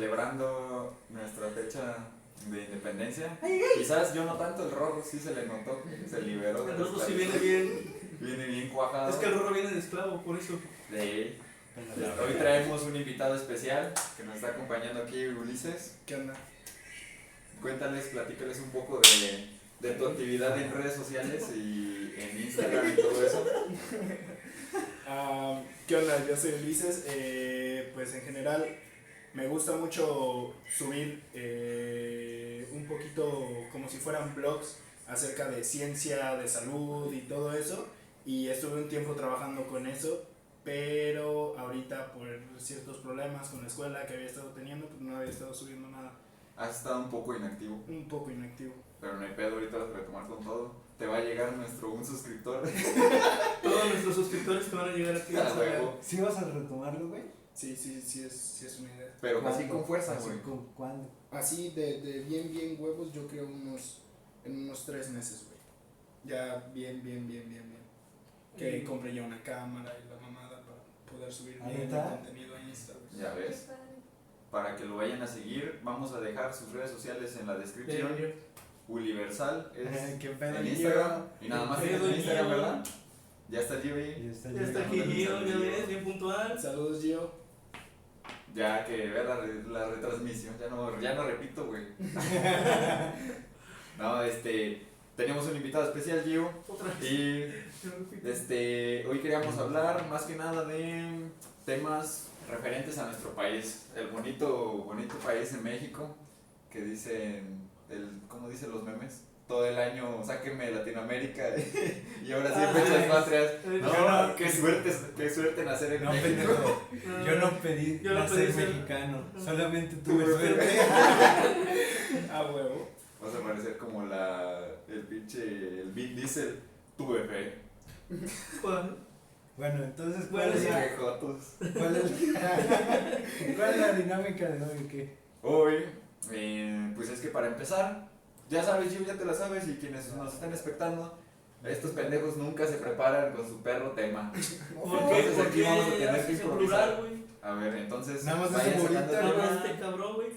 celebrando nuestra fecha de independencia. Quizás yo no tanto, el Rorro sí se le notó se liberó. de El la Rorro sí viene bien. Viene bien cuajado. Es que el Rorro viene de esclavo, por eso. De- Hoy traemos un invitado especial que nos está acompañando aquí, Ulises. ¿Qué onda? Cuéntales, platícales un poco de, de tu actividad en redes sociales y en Instagram y todo eso. Ah, ¿Qué onda? Yo soy Ulises. eh, pues en general me gusta mucho subir eh, un poquito como si fueran blogs acerca de ciencia, de salud y todo eso. Y estuve un tiempo trabajando con eso, pero ahorita por ciertos problemas con la escuela que había estado teniendo, pues no había estado subiendo nada. Has estado un poco inactivo, Un poco inactivo. pero no hay pedo, ahorita vas a retomar con todo. Te va a llegar nuestro un suscriptor. Todos nuestros suscriptores que van a llegar. A huevo. ¿Sí vas a retomarlo, güey? Sí, sí, sí es, sí es una idea. Pero así ¿Cuándo? con fuerza, Así güey. con- ¿Cuándo? Así de, de bien, bien huevos, yo creo unos, en unos tres meses, güey. Ya bien, bien, bien, bien, bien. Que compre ya una cámara y la mamada para poder subir bien el contenido a Insta, güey. Ya ves. Para que lo vayan a seguir, vamos a dejar sus redes sociales en la descripción. Universal es ¿Qué pedo? en Instagram. Y nada más ¿Qué tienes pedo, en Instagram, Gio? ¿verdad? Ya está Gio ahí. Y está Ya está Gio, ya ves, bien puntual. Saludos, Gio. Ya que vea la, re- la retransmisión, ya no, ya no repito, güey. no, este, teníamos un invitado especial, Gio, Otra vez. y este, hoy queríamos hablar más que nada de temas referentes a nuestro país, el bonito, bonito país en México, que dicen, el, ¿cómo dicen los memes? Todo el año, sáquenme de Latinoamérica y ahora sí Ah, fechas patrias. No, yo no- qué suerte, qué suerte nacer en No, México. Yo no pedí Yo no nacer pedí ser- mexicano. Solamente tuve suerte. A huevo. Vas a parecer como la, el pinche, el Vin Diesel, tuve fe. ¿Cuál? Bueno, entonces, ¿cuál Bueno, es, la, cuál es la dinámica de hoy? ¿Qué? Hoy, eh, pues es que para empezar, ya sabes, Gio, ya te la sabes, y quienes nos están expectando, estos pendejos nunca se preparan con su perro tema. ¿Por No, qué? entonces ¿Por aquí qué vamos a tener que improvisar. A ver, entonces, Nada más más este cabrón, güey.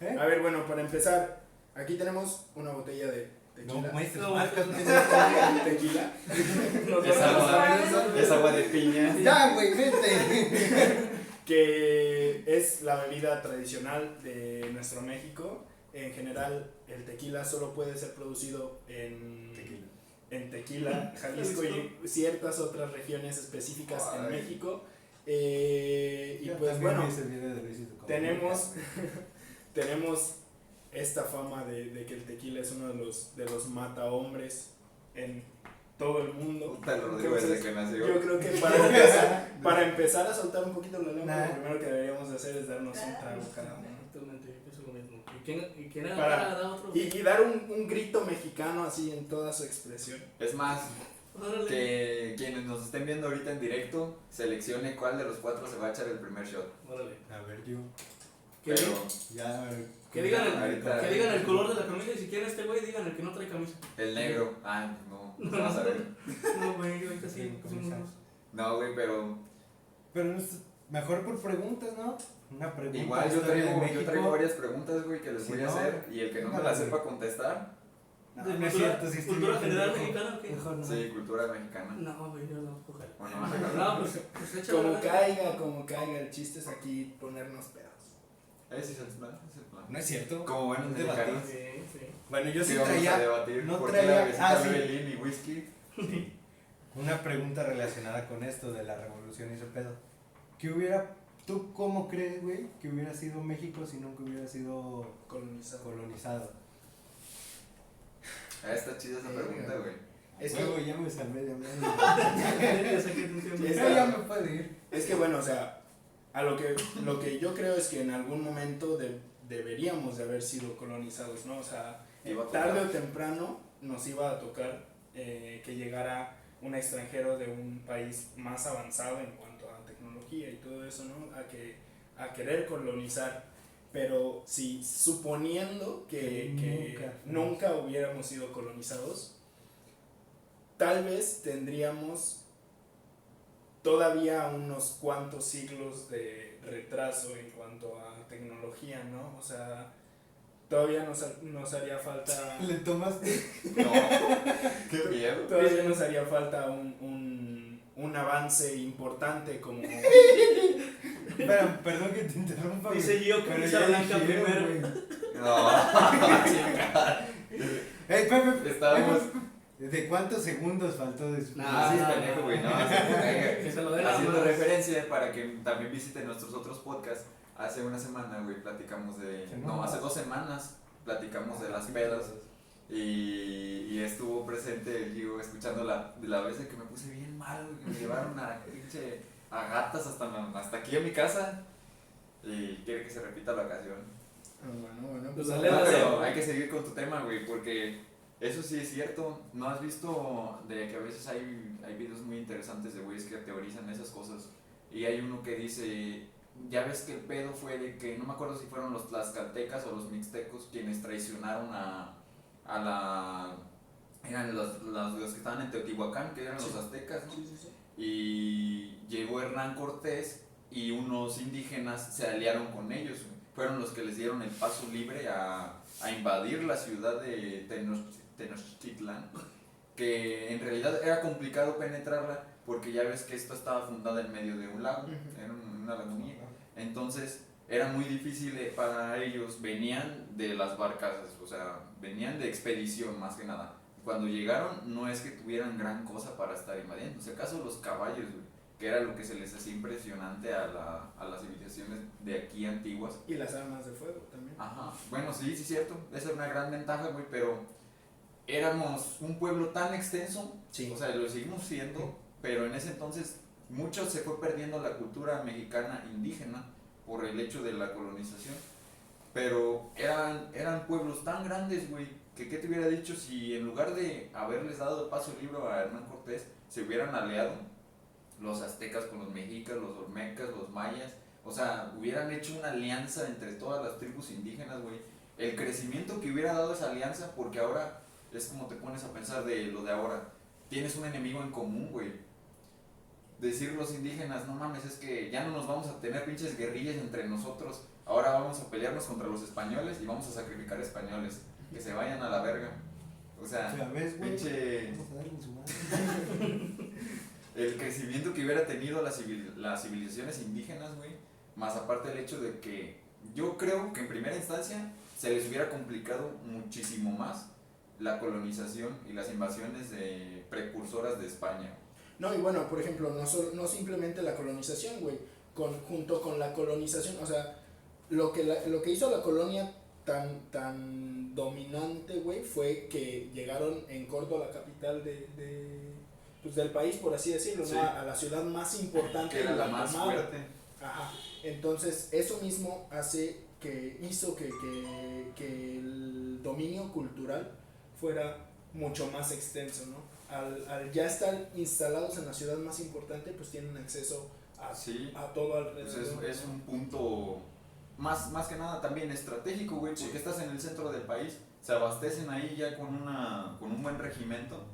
¿Eh? A ver, bueno, para empezar, aquí tenemos una botella de No tequila. muestres No, marcas. no, tequila. Es agua, es agua de piña. Ya, güey, vete. que es la bebida tradicional de nuestro México. En general, el tequila solo puede ser producido en Tequila. en Tequila, Jalisco y ciertas otras regiones específicas en. México. Eh, y Yo pues bueno, tenemos, tenemos esta fama de, de que el tequila es uno de los, de los mata hombres en todo el mundo. Entonces, que nació. yo creo que para empezar, para empezar a soltar un poquito la lengua, Nah. lo primero que deberíamos de hacer es darnos un trago cada uno. Quién, y quién Para- da otro? Y, y dar un, un grito mexicano así en toda su expresión. Es más, Órale. que quienes nos estén viendo ahorita en directo, seleccione cuál de los cuatro se va a echar el primer shot. Órale. A ver, yo. Pero, Ya. que digan el, Ahorita- que digan el color de la camisa y si quieren este güey, digan el que no trae camisa. el negro, ah, no, no vas a ver. No, güey, yo ahorita sí. No, güey, pero Pero es mejor por preguntas, ¿no? Una pregunta. igual yo traigo, yo traigo varias preguntas, güey, que les Si voy a no, hacer y el que no me no, la güey. sepa contestar, No, ¿De no es cultura- cierto, sí cultura general mexicana o qué? Mejor no. sí, cultura mexicana. No, güey, yo no. Ojalá. Bueno, a. No, pues, pues. Como caiga, como caiga, el chiste es aquí ponernos pedos. Ese es el plan, es el plan. No es cierto. Como buenos mexicanos. Sí, sí. Bueno, yo sí, Sí, a traía debatir no traía- ah, sí. y whisky. una pregunta relacionada con esto de la revolución y ese pedo. ¿Qué hubiera, tú cómo crees, güey, que hubiera sido México si nunca hubiera sido Colonizado. colonizado? Ah, está chida esa pregunta, güey. Es que, ya me salvé de hablar. Ya me puede ir. es que bueno, o sea, a lo que, lo que yo creo es que en algún momento de- deberíamos de haber sido colonizados, ¿no? O sea, tarde o temprano nos iba a tocar eh, que llegara un extranjero de un país más avanzado en tecnología y todo eso, ¿no? A, que, a querer colonizar. Pero si suponiendo que, que Nunca. nunca hubiéramos sido colonizados, tal vez tendríamos todavía unos cuantos siglos de retraso en cuanto a tecnología, ¿no? O sea, todavía nos, nos haría falta... ¿Le tomaste? No, qué miedo. Todavía nos haría falta un, un, un avance importante como... Perdón que te interrumpa. Dice Gio que blanca primero. güey. No, chingada. Ey, Pepe, Estábamos. ¿de cuántos segundos faltó de su sí, No, es no, pendejo, no. güey, no. Haciendo más. referencia para que también visiten nuestros otros podcasts. Hace una semana, güey, platicamos de. No hace dos semanas platicamos de las pedas. Y, y estuvo presente el Gio escuchando la, de la vez de que me puse bien mal, que me llevaron a pinche a gatas hasta, hasta aquí a mi casa. Y quiere que se repita la ocasión. Ah, Bueno, bueno, Pues pues... dale, No, dale. pero hay que seguir con tu tema, güey, porque eso sí es cierto. ¿No has visto de que a veces hay, hay videos muy interesantes de güeyes que teorizan esas cosas? Y hay uno que dice, ya ves que el pedo fue de que, no me acuerdo si fueron los tlaxcaltecas o los mixtecos quienes traicionaron a, a la... Eran los, los, los que estaban en Teotihuacán, que eran Sí. los aztecas, ¿no? Sí, y llegó Hernán Cortés y unos indígenas se aliaron con ellos. Fueron los que les dieron el paso libre a, a invadir la ciudad de Tenoch- Tenochtitlán, que en realidad era complicado penetrarla porque ya ves que esta estaba fundada en medio de un lago, era un- una lagunilla. Entonces era muy difícil eh, para ellos, venían de las barcas, o sea, venían de expedición más que nada. Cuando llegaron no es que tuvieran gran cosa para estar invadiendo, si acaso los caballos, que era lo que se les hacía impresionante a, la, a las civilizaciones de aquí antiguas. Y las armas de fuego también. Ajá, bueno, sí, sí, cierto, esa es una gran ventaja, güey, pero éramos un pueblo tan extenso Sí. o sea, lo seguimos siendo, pero en ese entonces mucho se fue perdiendo la cultura mexicana indígena por el hecho de la colonización. Pero eran, eran pueblos tan grandes, güey, que qué te hubiera dicho si en lugar de haberles dado el paso libre a Hernán Cortés, se hubieran aliado los aztecas con los mexicas, los olmecas, los mayas, o sea, hubieran hecho una alianza entre todas las tribus indígenas, güey. El crecimiento que hubiera dado esa alianza, porque ahora es como te pones a pensar de lo de ahora tienes un enemigo en común, güey. Decir los indígenas, no mames, es que ya no nos vamos a tener pinches guerrillas entre nosotros. Ahora vamos a pelearnos contra los españoles y vamos a sacrificar españoles. Que se vayan a la verga. O sea, Ya ves, güey. pinche. El crecimiento que hubiera tenido las, civil- las civilizaciones indígenas, güey. Más aparte el hecho de que yo creo que en primera instancia se les hubiera complicado muchísimo más la colonización y las invasiones de precursoras de España. No, y bueno, por ejemplo, no, solo- no simplemente la colonización, güey, con, junto con la colonización, o sea, lo que, la- lo que hizo la colonia tan, tan dominante, güey, fue que llegaron en Córdoba, la capital de, de, pues, del país, por así decirlo, Sí. ¿no? a, a la ciudad más importante. Que era y la más fuerte. Ajá. Entonces, eso mismo hace que hizo que, que, que el dominio cultural fuera mucho más extenso, ¿no? Al, al ya estar instalados en la ciudad más importante, pues tienen acceso a, Sí. a todo Pues alrededor. es, es un punto más, más que nada también estratégico, güey, porque estás en el centro del país, se abastecen ahí ya con, una, con un buen regimiento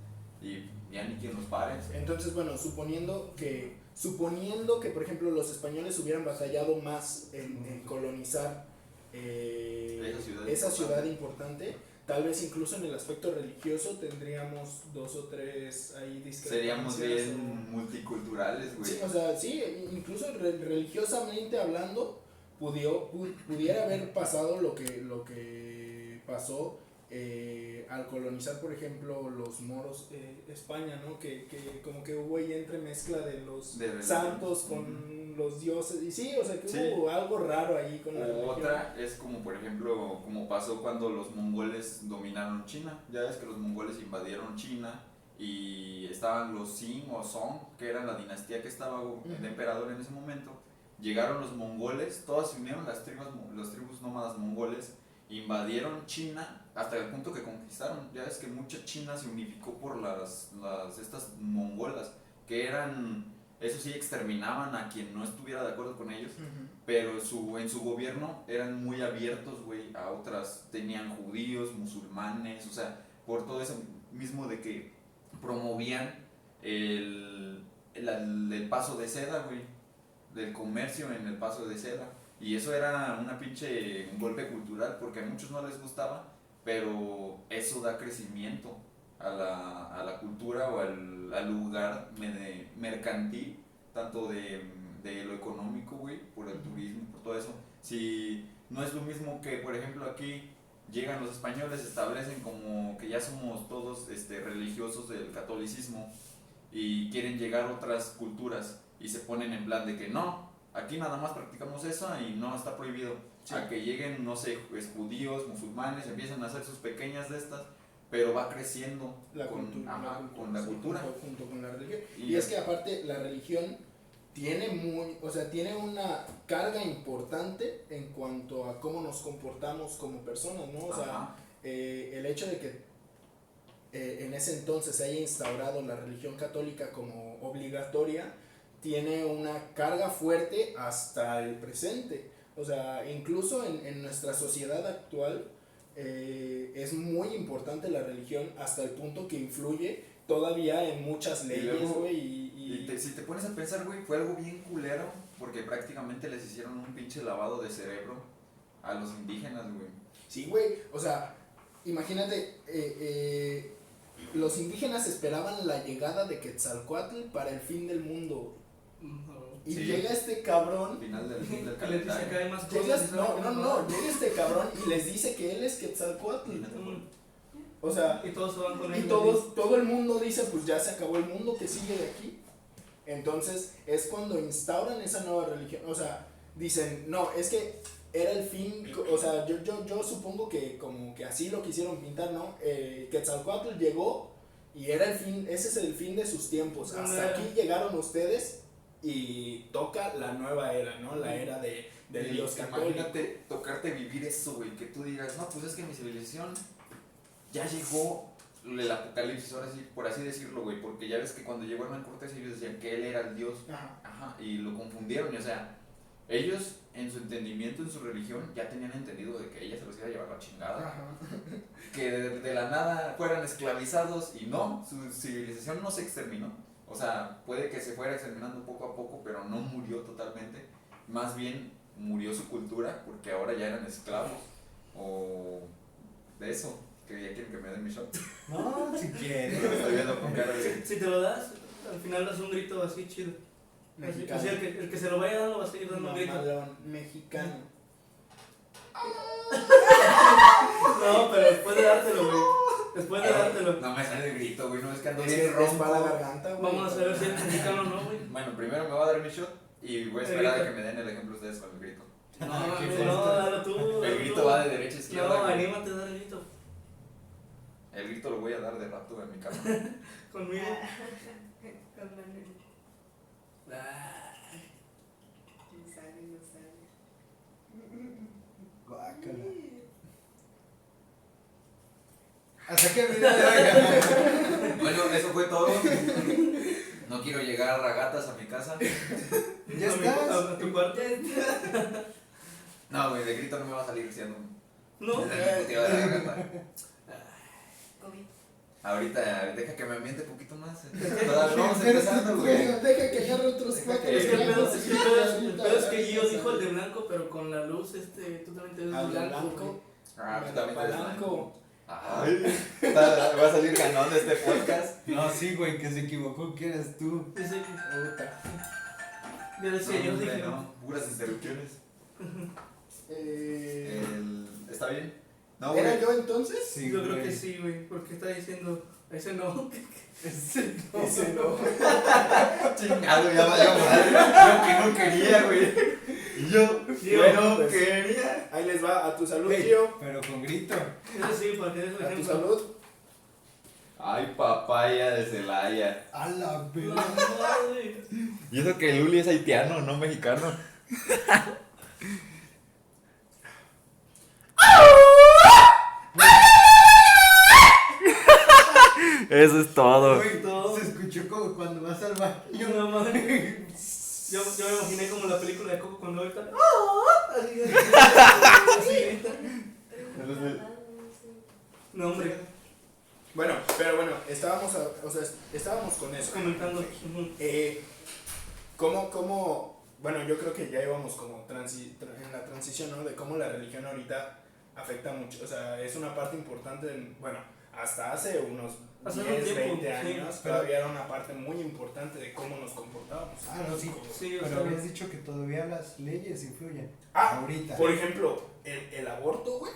y ya ni quien los pare. Entonces, bueno, suponiendo que, suponiendo que, por ejemplo, los españoles hubieran batallado más en, en colonizar eh, Esa ciudad esa importante. ciudad importante, tal vez incluso en el aspecto religioso tendríamos dos o tres ahí Seríamos discrepancias bien o- multiculturales, güey. Sí, o sea, sí, incluso re- religiosamente hablando, pudió, pu- pudiera haber pasado lo que, lo que pasó eh, al colonizar, por ejemplo, los moros eh, España, ¿no? Que, que como que hubo ahí entremezcla de los De santos con los dioses, y sí, o sea, que Sí. hubo algo raro ahí con la religión. otra es como por ejemplo, como pasó cuando los mongoles dominaron China. Ya ves que los mongoles invadieron China y estaban los Qing o Song, que era la dinastía que estaba el Ujú. emperador en ese momento. Llegaron los mongoles, todas se unieron, las tribus, las tribus nómadas mongoles, invadieron China hasta el punto que conquistaron. Ya ves que mucha China se unificó por las, las estas mongolas, que eran, eso sí, exterminaban a quien no estuviera de acuerdo con ellos Ujú. pero su, en su gobierno eran muy abiertos, güey, a otras, tenían judíos, musulmanes, o sea, por todo eso mismo de que promovían el, el, el paso de seda, güey, del comercio en el paso de seda. Y eso era una pinche un golpe cultural porque a muchos no les gustaba, pero eso da crecimiento a la, a la cultura o al, al lugar me- mercantil, tanto de, de lo económico, güey, por el turismo, por todo eso. Si no es lo mismo que, por ejemplo, aquí llegan los españoles, se establecen como que ya somos todos este, religiosos del catolicismo y quieren llegar otras culturas y se ponen en plan de que no, aquí nada más practicamos eso y no está prohibido. Sí. A que lleguen, no sé, judíos, musulmanes, empiezan a hacer sus pequeñas de estas, pero va creciendo La con, cultura, ajá, la con la sí, cultura. junto, junto con la religión. Y Y, es que aparte la religión tiene muy, o sea, tiene una carga importante en cuanto a cómo nos comportamos como personas, ¿no? O sea, eh, el hecho de que eh, en ese entonces se haya instaurado la religión católica como obligatoria tiene una carga fuerte hasta el presente. O sea, incluso en, en nuestra sociedad actual eh, es muy importante la religión hasta el punto que influye todavía en muchas leyes, güey. Y, y- Y te- si te pones a pensar, güey, fue algo bien culero porque prácticamente les hicieron un pinche lavado de cerebro a los indígenas, güey. Sí, güey, o sea, imagínate, eh, eh, los indígenas esperaban la llegada de Quetzalcoatl para el fin del mundo. Y Sí. llega este Al cabrón, final del, fin del Que les dice que hay más llega- cosas. no, saben no, que no, llega este cabrón y les dice que él es Quetzalcoatl. Mm. O sea, Y todos se van con y él. todos, todo el mundo dice, pues ya se acabó el mundo, que sigue de aquí? Entonces es cuando instauran esa nueva religión. O sea, dicen, no, es que era el fin, o sea, yo, yo, yo supongo que como que así lo quisieron pintar, ¿no? Eh, Quetzalcoatl llegó y era el fin, ese es el fin de sus tiempos. Hasta aquí llegaron ustedes y toca la nueva era, ¿no? La era de, del Dios católico. Imagínate tocarte vivir eso, güey, que tú digas, no, pues es que mi civilización ya llegó el apocalipsis, ahora sí, por así decirlo, güey, porque ya ves que cuando llegó Hernán Cortés ellos decían que él era el Dios, Ajá. ajá, y lo confundieron, y, o sea, ellos en su entendimiento, en su religión, ya tenían entendido de que ella se los iba a llevar la chingada, Ajá. que de, de la nada fueran esclavizados, y no, su civilización no se exterminó, o sea, puede que se fuera exterminando poco a poco, pero no murió totalmente, más bien murió su cultura, porque ahora ya eran esclavos, o de eso, que ya quieren que me den mi shot, No, si quieres. lo estoy viendo con cara de... Si te lo das, al final das un grito así chido. Así, Mexicano. el, que, el que se lo vaya dando va a seguir dando un grito. Mamalón, mexicano. No, pero después de dártelo, güey. Después de dártelo. No me sale el grito, güey, no es que ando bien para la garganta, güey. Vamos a ver si es mexicano o no, güey. Bueno, primero me va a dar mi shot y voy a esperar a que me den el ejemplo ustedes con el grito. No, Ah, no, dalo tú. El grito va de derecha a izquierda. No, anímate a dar el grito. El grito lo voy a dar de rato en mi cama. Conmigo. Con Manuel. Ah, No sale, no sale. Guácala. Hasta que el video de hoy. bueno, eso fue todo. No quiero llegar a ragatas a mi casa. Ya mi- estás. A, tu cuarto. No, güey, de grito no me va a salir siendo No. de la ragata. COVID. Ahorita, deja que me ambiente un poquito más. Todavía vamos empezando, güey. Deja que agarre otros cuatro. Es que el pedo, es que es- Gio dijo el de blanco, pero con la luz, este, tú también te ves Al blanco. blanco. Ah, tú también apalanco. blanco. Ay, va a salir ganón de este podcast. No, sí, güey, que se equivocó, que eres tú. Dice, Puta. ya decía, yo No, dije, no, puras interrupciones. Eh, El- ¿Está bien? No, ¿Era güey. yo entonces? Sí, yo creo güey. que sí, güey, porque está diciendo, ese no. Ese no. Ese no. Chingado, ya valió madre. Yo que no quería, güey. Y yo, Yo, bueno, pues. quería. Ahí les va, a tu salud, Ey, tío. Pero con grito. Ese sí, para que des el A tu salud. Ay, papaya de Celaya. A la No, verga. no, güey. Y eso que Luli es haitiano, no mexicano. Eso es todo. Güey, se escuchó como cuando vas al baño. Yo no mames. Yo, yo me imaginé como la película de Coco cuando ahorita. Así, así, así. No, hombre, Bueno, pero bueno, estábamos, a- o sea, estábamos con eso. comentando. Eh, ¿cómo, cómo bueno, yo creo que ya íbamos como transi- tra- en la transición, ¿no? De cómo la religión ahorita afecta mucho, o sea, es una parte importante, en- bueno, hasta hace unos Hace un 10, tiempo, 20 sí. años, todavía era una parte muy importante de cómo nos comportábamos. Ah, no, sí. Sí, o Pero habías dicho que todavía las leyes influyen. Ah, ahorita. Por ejemplo, el, el aborto, güey,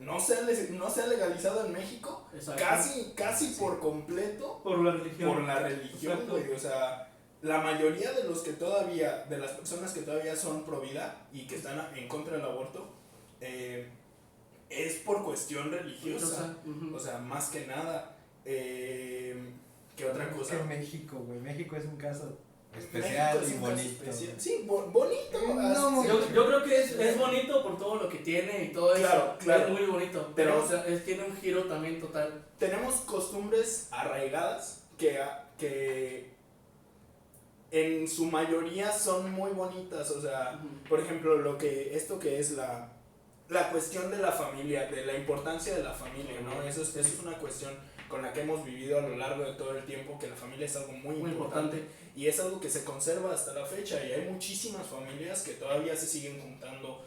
no se, ha, no se ha legalizado en México exacto. casi, casi por completo por la religión. por la religión, Exacto. güey. O sea, la mayoría de los que todavía, de las personas que todavía son pro vida y que están en contra del aborto, eh, es por cuestión religiosa. O sea, más que nada. Eh, ¿Qué otra Es cosa? que México, güey. México es un caso México especial es y un caso bonito. especial. Sí, bo- bonito. No, Yo, yo creo que es, es bonito por todo lo que tiene y todo Claro, eso. claro. Es muy bonito. Pero- Pero o sea, es, tiene un giro también total. tenemos costumbres arraigadas que, que en su mayoría son muy bonitas. O sea, por ejemplo, lo que esto que es la, la cuestión de la familia, de la importancia de la familia, ¿no? Eso es, eso es una cuestión con la que hemos vivido a lo largo de todo el tiempo, que la familia es algo muy, Muy importante, importante. y es algo que se conserva hasta la fecha y hay muchísimas familias que todavía se siguen juntando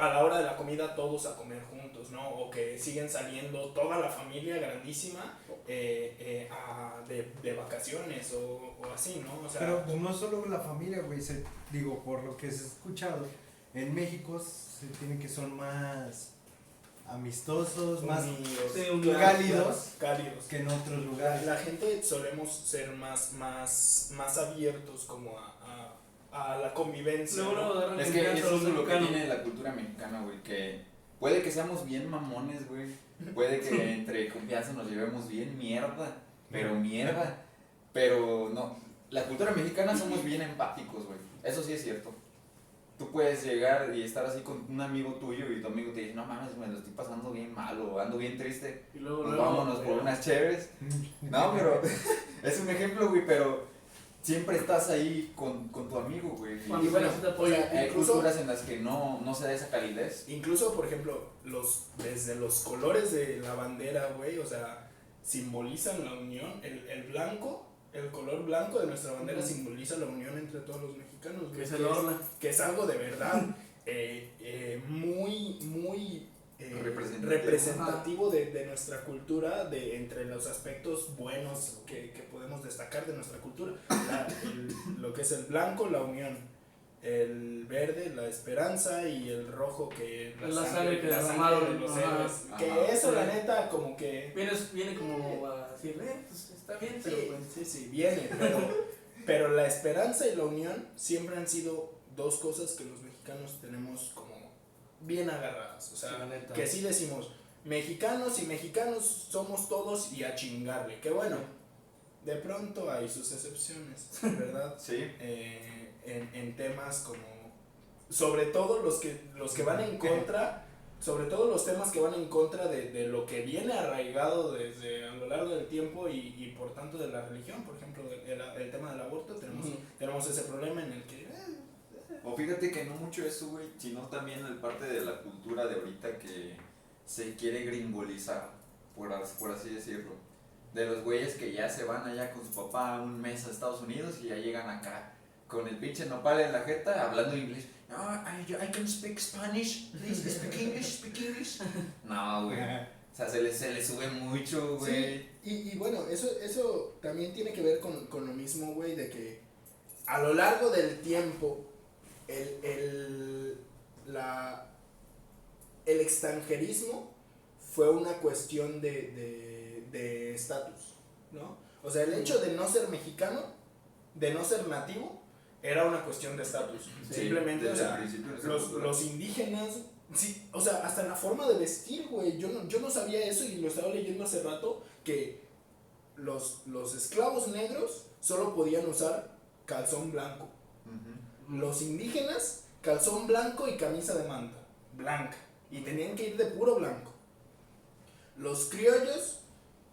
a la hora de la comida todos a comer juntos, ¿no? O que siguen saliendo toda la familia grandísima eh, eh, a- de, de vacaciones o, o así, ¿no? O sea, Pero no solo la familia, güey. digo, por lo que se ha escuchado, en México se tiene que son más amistosos, más unidos, unidos. cálidos. que en otros lugares. la gente solemos ser más, más, más abiertos como a, a, a la convivencia. ¿no? luego agarran Es que eso es lo que tiene la cultura mexicana, güey, que puede que seamos bien mamones, güey. Puede que entre confianza nos llevemos bien mierda, pero mierda. Pero no, la cultura mexicana somos bien empáticos, güey. Eso sí es cierto. Tú puedes llegar y estar así con un amigo tuyo y tu amigo te dice, no mames, me lo estoy pasando bien mal o ando bien triste. Y luego, Pues luego, vámonos por unas chéves. No, pero es un ejemplo, güey, pero siempre estás ahí con, con tu amigo, güey. Cuando Y bueno, hay Incluso- culturas en las que no, no se da esa calidez. Incluso, por ejemplo, los, desde los colores de la bandera, güey, o sea, simbolizan la unión. El, el blanco, el color blanco de nuestra bandera simboliza la unión entre todos los mexicanos. Que se adorna. que es algo de verdad eh, eh, muy, muy eh, Representativo. representativo de, de nuestra cultura, de entre los aspectos buenos que, que podemos destacar de nuestra cultura. La- el- lo que es el blanco, la unión. El verde, la esperanza y el rojo que La sangre que derramaron, los ajá. héroes. Que Ajá. eso la neta como que Viene, viene como a decir, eh, pues está bien, pero Sí, pues. sí, sí, viene, pero, pero la esperanza y la unión siempre han sido dos cosas que los mexicanos tenemos como bien agarradas. O Sí, sea, la neta. que sí decimos, mexicanos y mexicanos somos todos y a chingarle. Que bueno, de pronto hay sus excepciones, ¿verdad? Sí. Eh, en, en temas como, sobre todo los que, los que van en contra, sobre todo los temas que van en contra de, de lo que viene arraigado desde a lo largo del tiempo y, y por tanto de la religión, por ejemplo, el, el tema del aborto, tenemos, tenemos ese problema en el que... eh, O fíjate que no mucho eso, güey, sino también el parte de la cultura de ahorita que se quiere gringolizar, por, as- por así decirlo. De los güeyes que ya se van allá con su papá un mes a Estados Unidos y ya llegan acá con el pinche nopal en la jeta hablando inglés. No, I, I can speak Spanish, please speak English, speak English. No, güey. O sea, se le, se le sube mucho, güey. Sí, y, y bueno, eso, eso también tiene que ver con, con lo mismo, güey, de que a lo largo del tiempo, el, el, la, el extranjerismo fue una cuestión de de- de estatus, ¿no? O sea, el hecho de no ser mexicano, de no ser nativo, era una cuestión de estatus. Sí, Simplemente, o sea, los, los indígenas, sí, o sea, hasta en la forma de vestir, güey. Yo no, yo no sabía eso y lo estaba leyendo hace rato, que los, los esclavos negros solo podían usar calzón blanco. Los indígenas, calzón blanco y camisa de manta, blanca. Y tenían que ir de puro blanco. Los criollos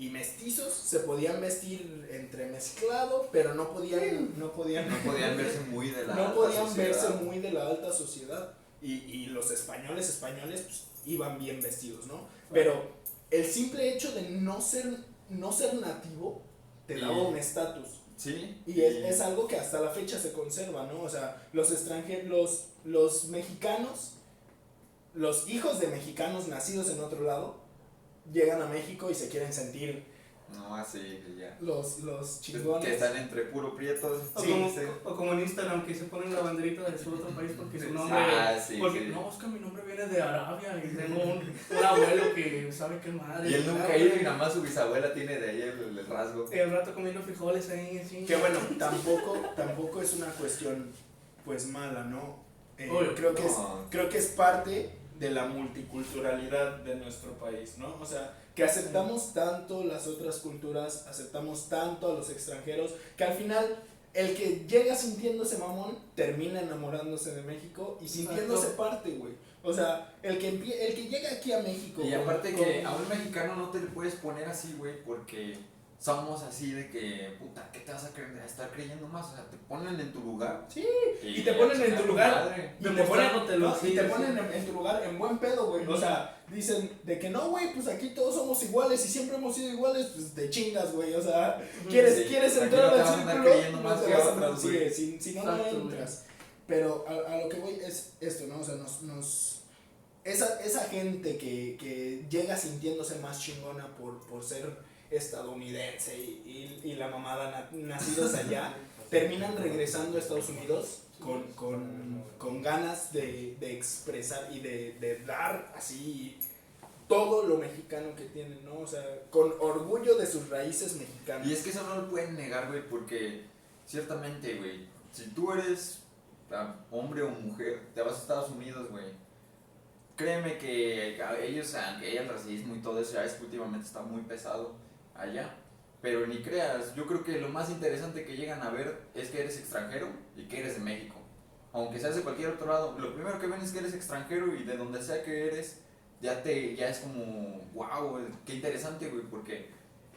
y mestizos se podían vestir entremezclado, pero no podían, no podían, No podían verse muy de la no alta podían sociedad. verse muy de la alta sociedad. Y, y los españoles españoles pues, iban bien vestidos, ¿no? Pero el simple hecho de no ser, no ser nativo te daba Y- un estatus. Sí. Y es, es algo que hasta la fecha se conserva, ¿no? O sea, los extranjeros, los, los mexicanos, los hijos de mexicanos nacidos en otro lado, llegan a México y se quieren sentir No, así, ya. los, los chingones. Que están entre puro prietos. O, Sí, como, sí. o como en Instagram que se ponen la banderita de su otro país porque su nombre. Ah, sí, porque sí. no, es que mi nombre viene de Arabia y tengo un, un abuelo que sabe qué madre. Y él nunca ha ido y nada más su bisabuela tiene de ahí el, el rasgo. Y al rato comiendo frijoles ahí, así. Que bueno, tampoco, tampoco es una cuestión pues mala, ¿no? Eh, creo, que es, No. creo que es parte de la multiculturalidad de nuestro país, ¿no? O sea, que aceptamos tanto las otras culturas, aceptamos tanto a los extranjeros, que al final el que llega sintiéndose mamón termina enamorándose de México y sintiéndose Exacto. parte, güey. O sea, el que, el que llega aquí a México... Y aparte con- que a un mexicano no te le puedes poner así, güey, porque somos así de que, puta, ¿qué te vas a, creer, a estar creyendo más? O sea, te ponen en tu lugar. Sí, y te ponen en tu lugar. Madre. Y te ponen, no, y sí, te sí. ponen en, en tu lugar en buen pedo, güey. O sea, dicen de que no, güey, pues aquí todos somos iguales y siempre hemos sido iguales, pues te chingas, güey. O sea, quieres, Sí, quieres entrar no te al vas a andar círculo, creyendo no más te vas a otros, sí, güey. si, si no, no güey. entras. Pero a, a lo que voy es esto, ¿no? O sea, nos, nos esa, esa gente que, que llega sintiéndose más chingona por, por ser estadounidense y, y, y la mamada na- nacidos allá, terminan regresando a Estados Unidos con, con, con ganas de, de expresar y de, de dar así todo lo mexicano que tienen, ¿no? O sea, con orgullo de sus raíces mexicanas. Y es que eso no lo pueden negar, güey, porque ciertamente, güey, si tú eres ah, hombre o mujer, te vas a Estados Unidos, güey. Créeme que ellos, aunque haya el racismo y todo eso, ya es que últimamente está muy pesado allá. Pero ni creas, yo creo que lo más interesante que llegan a ver es que eres extranjero y que eres de México. Aunque seas de cualquier otro lado, lo primero que ven es que eres extranjero y de donde sea que eres, ya te ya es como, wow, qué interesante, güey, porque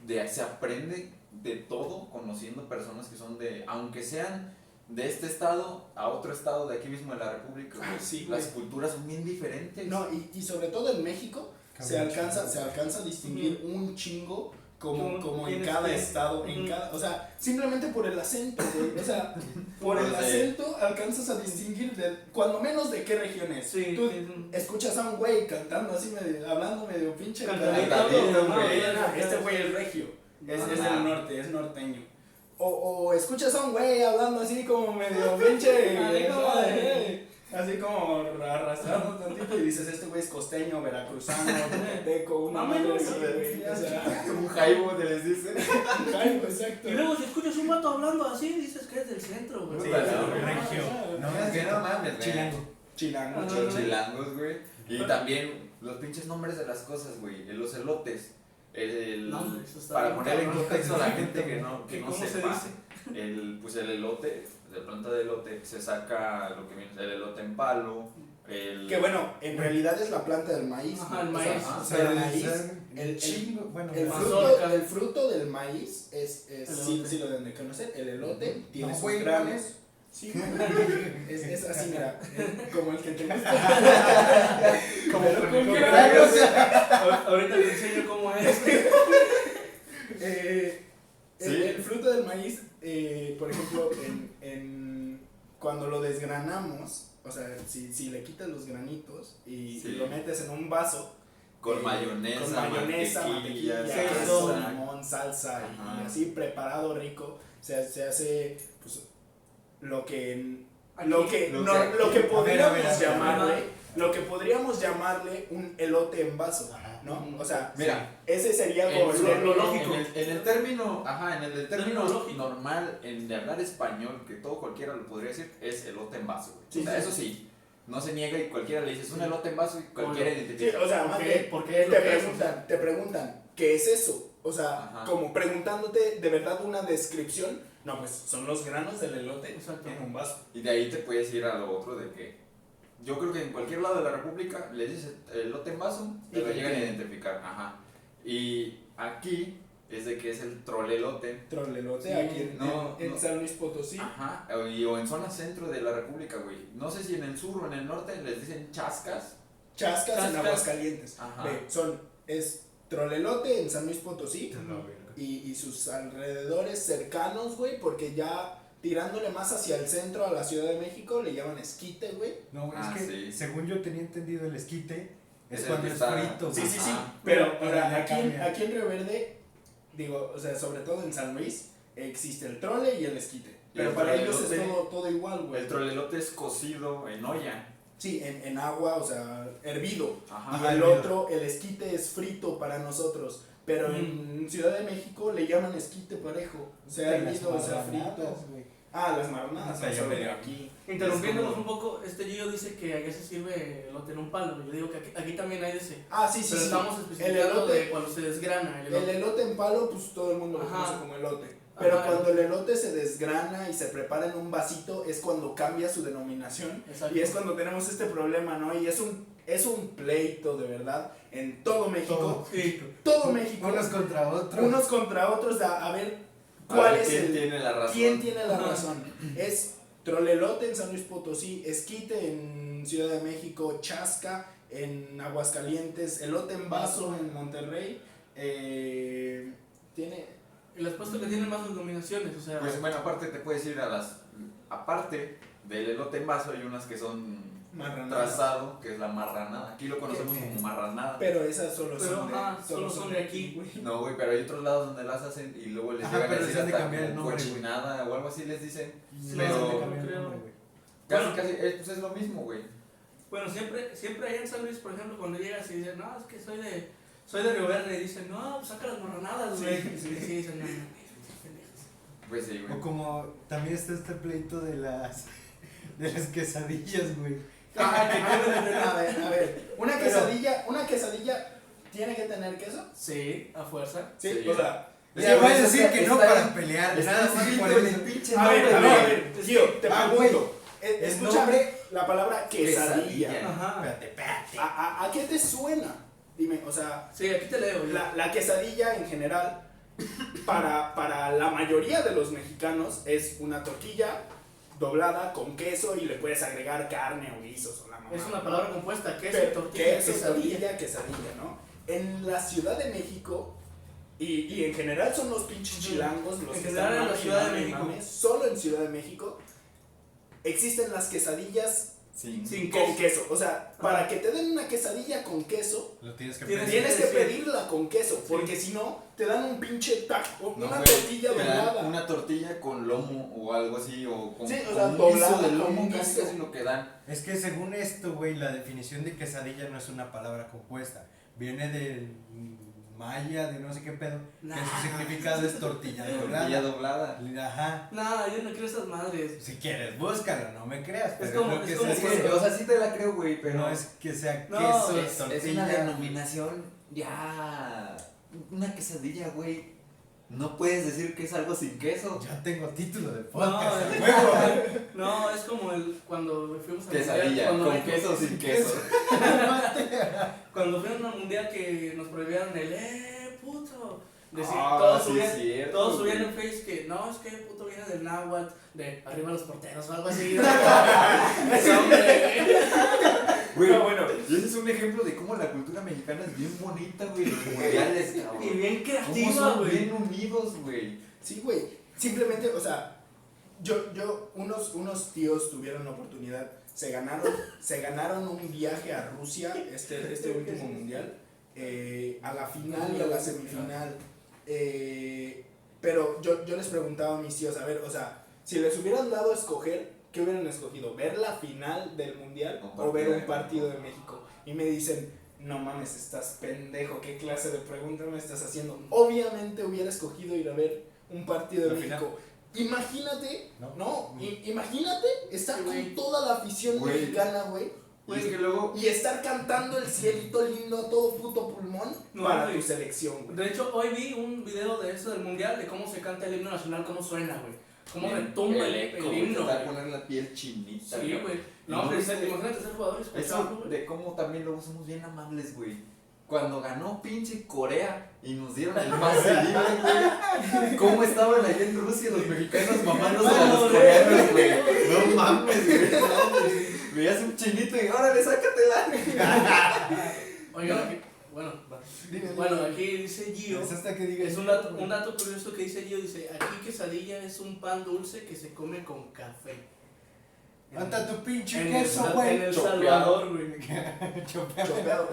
de, se aprende de todo conociendo personas que son de, aunque sean de este estado a otro estado de aquí mismo de la República, Ah, sí, las güey. culturas son bien diferentes. No, y, y sobre todo en México se alcanza, se alcanza a distinguir un chingo como, Como en cada que- estado, en cada, o sea, simplemente por el acento, güey, o sea, por el acento alcanzas a distinguir de, cuando menos de qué región es. Sí, Tú sí. escuchas a un güey cantando así, medio, hablando medio pinche este güey es regio, es, es del norte, es norteño. O, o escuchas a un güey hablando así como medio pinche, Así como arrastrando tantito y dices, este güey es costeño, veracruzano, teco, una madre menos, así, güey, o sea, un jaibo te les dice. Ay, exacto. Y luego si escuchas un vato hablando así, dices que es del centro, güey. Sí, regio. No, es que no mames, güey. Chilango. Chilango, Ah, chilango. Chilangos, güey. Y también los pinches nombres de las cosas, güey. Los elotes. El, el- No, hombre, eso está para poner en contexto a la gente que no, que ¿Qué- no se sepa, dice? el, pues el elote, de planta de elote, se saca lo que viene, el elote en palo, el... Que bueno, en realidad es la planta del maíz. Ajá, el O sea, maíz. o sea, el el, maíz, el, chingo, bueno, el fruto, el fruto del maíz es, es sí, sí lo deben de conocer, el elote tiene No, sus güey, granos. ¿cuál es? Sí, güey. es, es así, mira, eh, como el que te gusta. Como el. Ahor- Ahorita te enseño cómo es. Eh, el, Sí. el fruto del maíz, eh, por ejemplo, en, en- cuando lo desgranamos, o sea, si, si le quitas los granitos y, Sí. y lo metes en un vaso, Con eh, mayonesa, con mayonesa, mantequilla, mantequilla, queso, salsa. limón, salsa y- y, Ajá. así preparado rico, se, se hace pues, lo que Aquí. lo que Lo no- que- lo que ver, podríamos ver, ver, llamarle ajá. lo que podríamos llamarle un elote en vaso, Ajá. ¿No? O sea, Mira, ese sería como el lo- lógico. en el, en el término, ajá, en el término normal, en de hablar español, que todo cualquiera lo podría decir, es elote en vaso, güey. Sí, o sea, sí. eso sí, no se niega y cualquiera le dices un elote en vaso y cualquiera Sí, identifica. o sea, ¿Por más qué? bien, ¿Por qué es lo te que es? preguntan, te preguntan, ¿qué es eso? O sea, Ajá. como preguntándote de verdad una descripción, no, pues son los granos del elote Exacto. en un vaso. Y de ahí te puedes ir a lo otro de que yo creo que en cualquier lado de la República le dices elote en vaso, Y lo llegan a identificar. Ajá. Y aquí es de que es el trolelote. Trolelote Sí, aquí en, no, en- en no. San Luis Potosí. Ajá. O, y- o en zona centro de la República, güey. No sé si en el sur o en el norte les dicen chascas. Chascas, en Chascas. Aguascalientes. Ajá. Ve, son, es Trolelote en San Luis Potosí No, y, y sus alrededores cercanos, güey, porque ya tirándole más hacia el centro a la Ciudad de México le llaman esquite, güey. No, güey, Ah, es que sí. según yo tenía entendido el esquite es, Es cuando es frito. Sí, güey. sí, sí. Ajá. Pero Pero ahora, aquí, aquí en Río Verde, digo, o sea, sobre todo en San Luis, existe el trole y el esquite. Pero el para ellos es todo, todo igual, güey. El trolelote es cocido en olla. Sí, en, en agua, o sea, hervido. Ajá. Y el hervido. otro, el esquite es frito para nosotros. Pero en Ciudad de México le llaman esquite parejo. O sea, hervido, o sea, frito. Ah, las marronadas. Hasta son yo solo me de dio. aquí. Interrumpiéndonos un poco, este Gillo dice que allá se sirve elote en un palo. Yo digo que aquí, aquí también hay de ese. Ah, sí, sí, Pero sí. estamos El especificando elote- de cuando se desgrana el El elote. elote en palo, pues todo el mundo lo Ajá. conoce como elote. Pero Ajá. cuando el elote se desgrana y se prepara en un vasito, es cuando cambia su denominación. Exacto. Y es cuando tenemos este problema, ¿no? Y es un, es un pleito, de verdad, en todo México. Todo. Sí. Todo México. Unos contra otros. unos contra otros, a, a ver cuál ver es quién el... tiene la razón. ¿Quién tiene la razón? Es trolelote en San Luis Potosí, esquite en Ciudad de México, chasca en Aguascalientes, elote en vaso en Monterrey. eh, tiene... Y les puesto que tienen más denominaciones, o sea. Pues bueno, aparte te puedes ir a las. Aparte del elote en vaso, hay unas que son Marranada. trazado, que es la marranada. Aquí lo conocemos como marranada. Pero esas solo Pero, son de, ajá, solo son de aquí. güey. No, güey, pero hay otros lados donde las hacen y luego les Ajá, llegan a pero decir de cambiar el nombre, cochinada o algo así les dicen. Sí, pero- creo. nombre. Casi, Bueno. casi, es, pues es lo mismo, güey. Bueno, siempre, siempre allá en San Luis, por ejemplo, cuando llegas y dicen, no, es que soy de, soy de Río Verde, y dicen, no, pues saca las marranadas, güey. Sí, sí, sí, dicen, no, no, no, pendejos. Pues sí, güey. O como también está este pleito de las de las quesadillas, güey. A ver, a ver, una Pero- quesadilla, una quesadilla tiene que tener queso. Sí, a fuerza. Sí, Sí. o sea, que voy a decir que no para pelear, nada más por el pinche a ver, a ver, a güey. ver, Gio, te Ah, pregunto. eh, El Escucha nombre- la palabra quesadilla. Quesadilla. Ajá. Espérate, espérate. ¿A, a, a qué te suena? Dime, o sea, Sí, aquí te leo. yo. la, la quesadilla en general, para, para la mayoría de los mexicanos, es una tortilla doblada con queso y le puedes agregar carne o guisos o la mamá. Es una palabra compuesta, queso, tortilla, queso, quesadilla. quesadilla, ¿no? En la Ciudad de México, y, y en general son los pinches chilangos los En que están en la Ciudad de México. solo en Ciudad de México existen las quesadillas Sin, Sin con queso. queso. O sea, para que te den una quesadilla con queso, Lo tienes que Tienes- pedir. que pedirla con queso, porque si no, te dan un pinche taco, No, una güey, tortilla doblada. Una tortilla con lomo o algo así, o con, Sí, o con sea, un doblada guiso de lomo, casi casi lo que dan. Es que según esto, güey, la definición de quesadilla no es una palabra compuesta. Viene del maya, de no sé qué pedo, Nah. que su significado es tortilla Tortilla doblada. doblada. Ajá. No, yo no quiero esas madres. Si quieres, búscalo, no me creas. Pero es como- lo es que como se que- dice. o sea, sí te la creo, güey, pero no es que sea No, queso, es, es tortilla. una denominación ya. Una quesadilla, güey. No puedes decir que es algo sin queso. Ya tengo título de No, podcast. es- no, es el cuando fuimos a Quesadilla, cuando- con queso o sin queso. Cuando fuimos a una mundial que nos prohibieron el eh puto. Decir, Ah, todos sí, subían, cierto, todos subían en Face que no, es que puto viene del náhuatl, de arriba los porteros o algo así. Güey, No, bueno. y ese es un ejemplo de cómo la cultura mexicana es bien bonita, güey. Los mundiales, cabrón. Y bien creativa, güey. bien unidos, güey. Sí, güey. Simplemente, o sea, yo, yo, unos, unos tíos tuvieron la oportunidad, se ganaron, se ganaron un viaje a Rusia, este, este último mundial, eh, a la final y a la semifinal. eh, pero yo, yo les preguntaba a mis tíos, a ver, o sea, si les hubieran dado a escoger, ¿qué hubieran escogido? ¿Ver la final del mundial Un o ver un partido de México? Y me dicen, no mames, estás pendejo, ¿qué clase de pregunta me estás haciendo? Obviamente hubiera escogido ir a ver un partido de La final. Imagínate, No. no, i- imagínate estar Sí, con toda la afición Güey. mexicana, güey, Y es que luego. y estar cantando el cielito lindo a todo puto pulmón No, para güey. tu selección, güey. De hecho, hoy vi un video de eso del mundial, de cómo se canta el himno nacional, cómo suena, güey. Cómo retumba el, el güey, himno. Te va a güey. poner la piel chinita. Sí, güey. No, es que- imagínate ser jugador y escucharlo, Eso güey. de cómo también luego somos bien amables, güey. Cuando ganó pinche Corea y nos dieron el pase libre, güey. ¿Cómo estaban allá en Rusia los mexicanos mamándose a los No, coreanos, güey? No mames, güey. Veías un chinito y órale, sácatela. Oigan, aquí, bueno, va. Bueno, aquí dice Gio. Es hasta que diga Es un dato, un dato curioso que dice Gio, dice, aquí quesadilla es un pan dulce que se come con café. Anda tu pinche en queso, güey. En El Chopeado. Salvador, güey. Chopeado.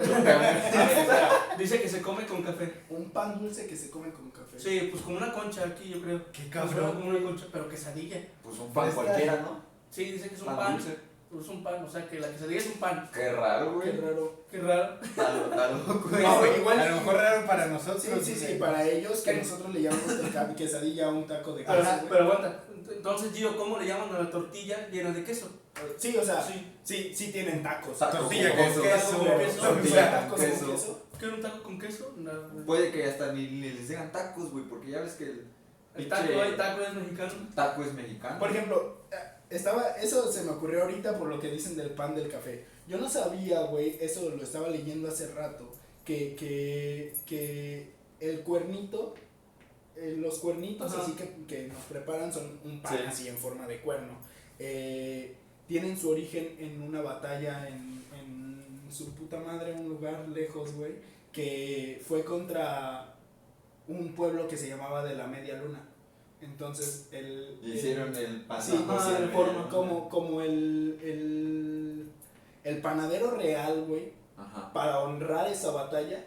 Dice que se come con café. Un pan dulce que se come con café. Sí, pues como una concha aquí, yo creo. Qué cabrón. Como una concha, pero quesadilla. Pues un pan Está- cualquiera, ¿no? Sí, dice que es un Pan pan. dulce. Es un pan, o sea que la quesadilla es un pan. Qué raro, Qué güey. raro. Qué raro. Está lo- está loco, güey. No, A igual. lo mejor raro para nosotros. Sí, sí, sí, para ellos que nosotros le llamamos ca- quesadilla a un taco de Pero, queso. güey. pero aguanta. Entonces, Gio, ¿cómo le llaman a la tortilla llena de queso? Sí, o sea, Sí. sí, sí tienen tacos. Tacos Tortilla con queso. queso. Con queso. Tortilla tacos con queso. queso. ¿Qué un taco con queso? No. Puede que hasta ni, ni les digan tacos, güey, porque ya ves que el taco, el taco es mexicano. taco es mexicano. Por ejemplo, eh, estaba, eso se me ocurrió ahorita por lo que dicen del pan del café. Yo no sabía, güey, eso lo estaba leyendo hace rato, que, que, que el cuernito, eh, los cuernitos Ajá. así que, que nos preparan son un pan Sí. así en forma de cuerno. Eh, tienen su origen en una batalla en, en su puta madre, un lugar lejos, güey, que fue contra un pueblo que se llamaba de la media luna. Entonces, el... el- Hicieron el pan. Sí, Ajá, hicieron el forma como, como el, el, el panadero real, güey, Ajá. para honrar esa batalla,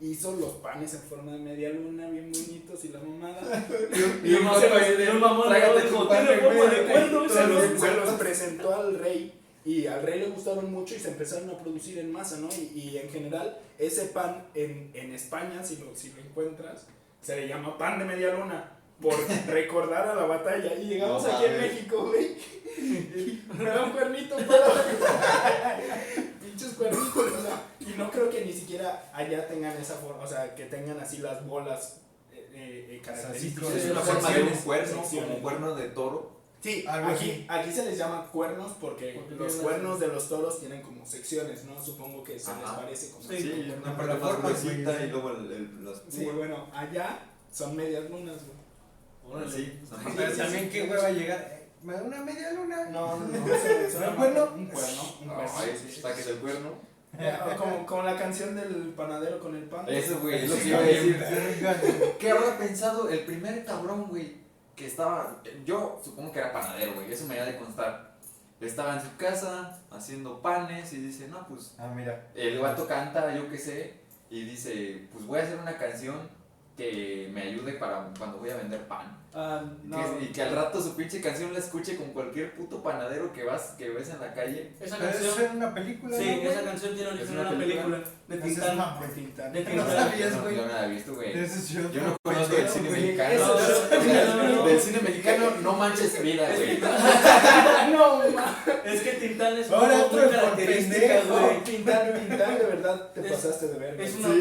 hizo los panes en forma de media luna, bien bonitos y la mamada. Y un mamón, y un mamón Trágate dijo, tu pan tiene de forma de media". cuerno. Se los, Se se los- los presentó al rey y al rey le gustaron mucho y se empezaron a producir en masa, ¿no? Y, y en general, ese pan en, en España, si lo, si lo encuentras, se le llama pan de media luna. Por recordar a la batalla. Y llegamos No aquí en. México, güey. y Me da un cuernito para. Pinches cuernitos, o sea. Y no creo que ni siquiera allá tengan esa forma. O sea, que tengan así las bolas eh, eh, eh, características. Es Sí, una las forma de un secciones, cuerno, como cuerno de toro. Sí, Algo aquí, así. aquí se les llama cuernos porque, Porque los cuernos de los toros tienen como secciones, ¿no? Supongo que se les parece como. Sí. Sí, una y luego el, Sí, bueno, allá son medias lunas, güey. Órale, sí. Ajá. Pero Sí, también, sí, ¿qué sí. hueva llegar? Eh, ¿Me da una media luna? No, no, no. se- ¿Un cuerno? Un cuerno, un cuerno. Ay, sí, sí. saques el cuerno. Como, como la canción del panadero con el pan. Eso, güey, es lo que Sí, iba a decir. verga, ¿Qué habrá pensado el primer cabrón, güey? Que estaba. Yo supongo que era panadero, güey. Eso me había de constar. Estaba en su casa haciendo panes y dice, no, pues. Ah, mira. El vato canta, yo qué sé. Y dice, pues voy a hacer una canción que me ayude para cuando voy a vender pan. Ah, Y no. que- Y que al rato su pinche canción la escuche con cualquier puto panadero que vas que ves en la calle. Esa canción. era una película, Sí, esa canción tiene origen ¿Es en una una película película? de Tintán. De Tintán. De No, Tintán. sabías, yo no- güey. Yo no la he visto, güey. Yo. No conozco el cine mexicano. Del cine mexicano no manches vida, güey. no. Es que Tintán es Ahora muy característica, güey. Tintán, Tintán, de verdad te pasaste de verga. Es una, voz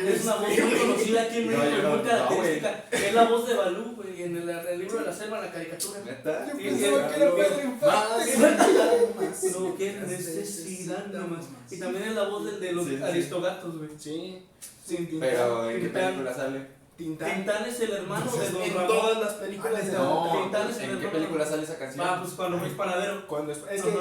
muy conocida aquí en México, muy característica. es la voz de Balú, güey, en el, el libro de la selva, la caricatura. ¿Neta? Yo pensaba que era. Pedro Infante. Más. No, qué necesidad nomás. Y también es la voz del de los Sí, sí. aristogatos, güey. Sí, Sí, Tintán. Pero ¿en qué película sale? Tintán. Tintán es el hermano de Don en Ramón. todas las películas de No, Tintán es el ¿en qué hermano. película sale esa canción? Ah, pues cuando es panadero. Cuando es, es que.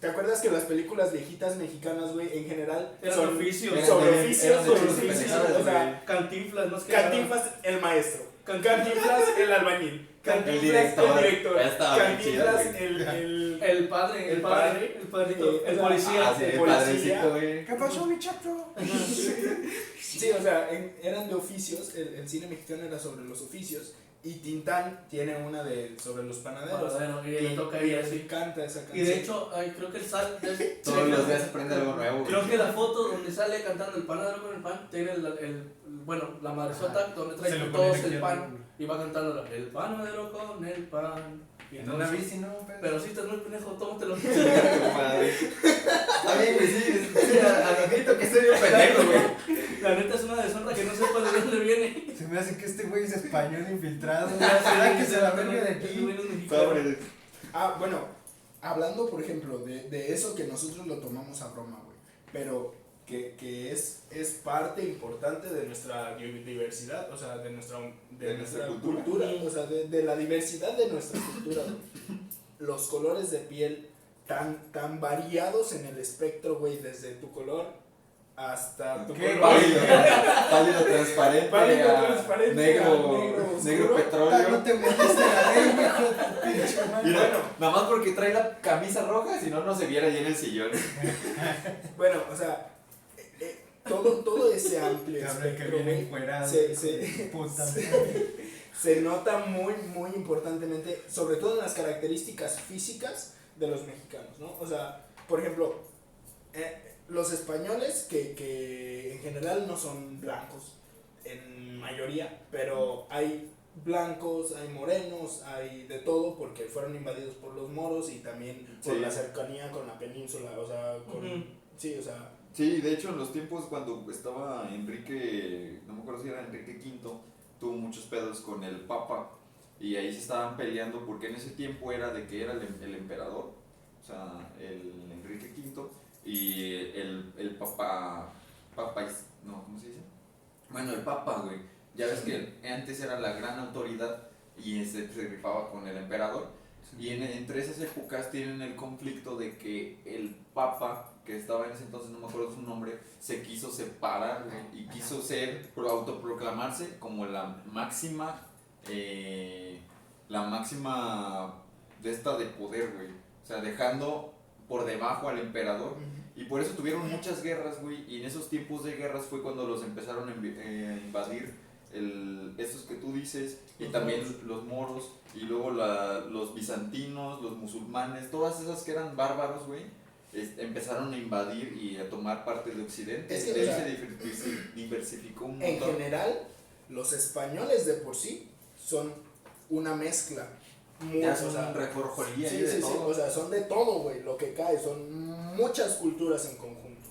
¿te acuerdas que las películas viejitas mexicanas, güey, en general Eran son oficios. Sobre oficios, sobre oficios, o sea. Cantinflas, más que Cantinflas el maestro, Cantinflas el albañil, Cantinflas El director. el director, Cantinflas el, el, El padre, el, El padre, el padrito, el policía. Ah, sí, el el policía. ¿Qué pasó, mi chato? Sí, o sea, en- eran de oficios, el, el cine mexicano era sobre los oficios y Tintán tiene una de sobre los panaderos. Panadero, y le toca y así. encanta esa Y canción. de hecho, ay, creo que el sal. es- Todos los días aprende algo nuevo. Creo que la foto donde sale cantando el panadero con el pan tiene el, el- bueno, la madresota donde trae todos el pan. Y va cantando el panadero con el pan. Y En una entonces- bici, ¿no? Pedro? Pero si estás muy pendejo, tómatelo. Está bien, güey, sí, sí, admito que estoy bien pendejo, güey. La neta es una deshonra que no sepa de dónde viene. Se me hace que este güey es español infiltrado. ¿Será que se la verga de aquí? Sobre. Ah, bueno, hablando por ejemplo de, de eso que nosotros lo tomamos a broma, güey, pero que, que es, es parte importante de nuestra di- diversidad, o sea, de nuestra, de De nuestra nuestra cultura, o sea, de, de la diversidad de nuestra cultura. güey. Los colores de piel tan, tan variados en el espectro, güey, desde tu color hasta tu ¿Qué? color. Pálido, pálido transparente. Pálido a transparente, Negro, a negro negro, petróleo. No te metiste la ley, hijo de tu pinche madre. Mira, nada más porque trae la camisa roja, si no, no se viera ahí en el sillón. Bueno, o sea, todo, todo ese amplio que viene encuerado. se- se- puta se- nota muy, muy importantemente, sobre todo en las características físicas de los mexicanos, ¿no? O sea, por ejemplo, eh, los españoles, que, que en general no son blancos, en mayoría, pero hay blancos, hay morenos, hay de todo, porque fueron invadidos por los moros y también por Sí. la cercanía con la península, o sea, con... Sí, o sea, Sí, de hecho, en los tiempos cuando estaba Enrique, no me acuerdo si era Enrique V, tuvo muchos pedos con el Papa. Y ahí se estaban peleando porque en ese tiempo era de que era el, el emperador, o sea, el Enrique V y el, el Papa, Papa, no, ¿cómo se dice? Bueno, el Papa, güey, ya ves que antes era la gran autoridad y se, se rifaba con el emperador. Y en- entre esas épocas tienen el conflicto de que el Papa, que estaba en ese entonces, no me acuerdo su nombre, se quiso separar güey, y quiso ser, pro- autoproclamarse como la máxima, eh, la máxima de esta de poder, güey. O sea, dejando por debajo al emperador. Y por eso tuvieron muchas guerras, güey. Y en esos tiempos de guerras fue cuando los empezaron a eh, a invadir el, estos que tú dices. Y Los también moros. los moros. Y luego la- los bizantinos, los musulmanes. Todas esas que eran bárbaros, güey. Empezaron a invadir y a tomar parte de Occidente. Es que, de o sea, se diver- diversificó un En montón. general, los españoles de por sí son una mezcla. Muy, Ya o son sea, reforjolía sí, ahí de sí, sí, todo. o sea, son de todo, güey, lo que cae, son muchas culturas en conjunto.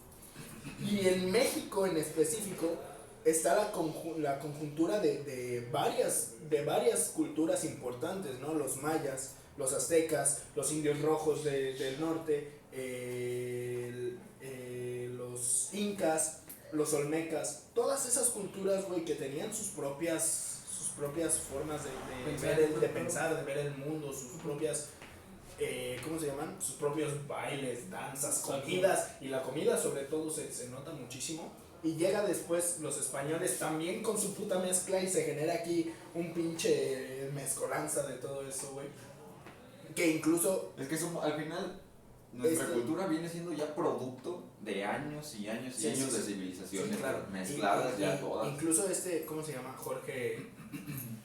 Y en México en específico está la, conju- la conjuntura de, de varias, de varias culturas importantes, ¿no? Los mayas, los aztecas, los indios rojos de- del norte, eh, el- eh, los incas, los olmecas, todas esas culturas, güey, que tenían sus propias, sus propias formas de, de Pensar, ver el, de ¿no? pensar, de ver el mundo, sus propias, eh, ¿cómo se llaman? Sus propios bailes, danzas, comidas, y la comida sobre todo se, se nota muchísimo. Y llega después los españoles también con su puta mezcla y se genera aquí un pinche mezcolanza de todo eso, güey. Que incluso Es que somos- al final nuestra Este- cultura viene siendo ya producto de años y años y Sí, sí, años de sí. civilizaciones Sí, claro. mezcladas Y- y- ya todas. Incluso este, ¿cómo se llama? Jorge.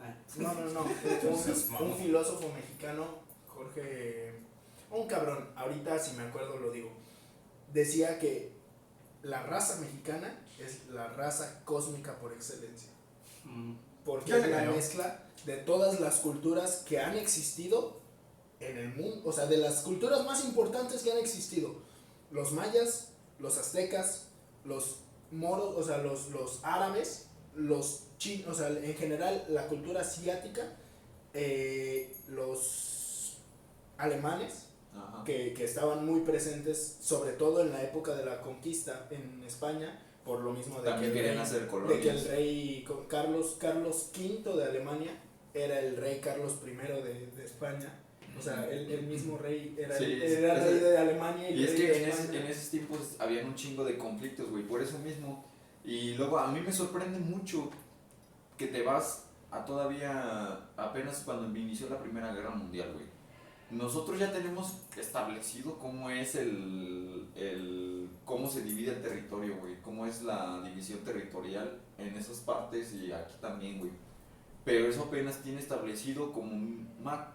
Ah. No, no, no. Un, un filósofo mexicano, Jorge. Un cabrón, ahorita si me acuerdo lo digo. Decía que la raza mexicana es la raza cósmica por excelencia. Mm. Porque es la mezcla de todas las culturas que han existido en el mundo. O sea, de las culturas más importantes que han existido. Los mayas, los aztecas, los moros, o sea, los, los árabes, los chinos, o sea, en general la cultura asiática, eh, los alemanes, Ajá. que, que estaban muy presentes, sobre todo en la época de la conquista en España, por lo mismo de También que el rey- hacer de que el rey Carlos, Carlos V de Alemania era el rey Carlos I de, de España. O sea, el, el mismo rey era, Sí, el, es- era es- rey de Alemania y, Y es que en, España. en esos tiempos habían un chingo de conflictos, güey, por eso mismo. Y luego a mí me sorprende mucho que te vas a todavía apenas cuando inició la Primera Guerra Mundial, güey. Nosotros ya tenemos establecido cómo es el, el cómo se divide el territorio, güey, cómo es la división territorial en esas partes y aquí también, güey. Pero eso apenas tiene establecido como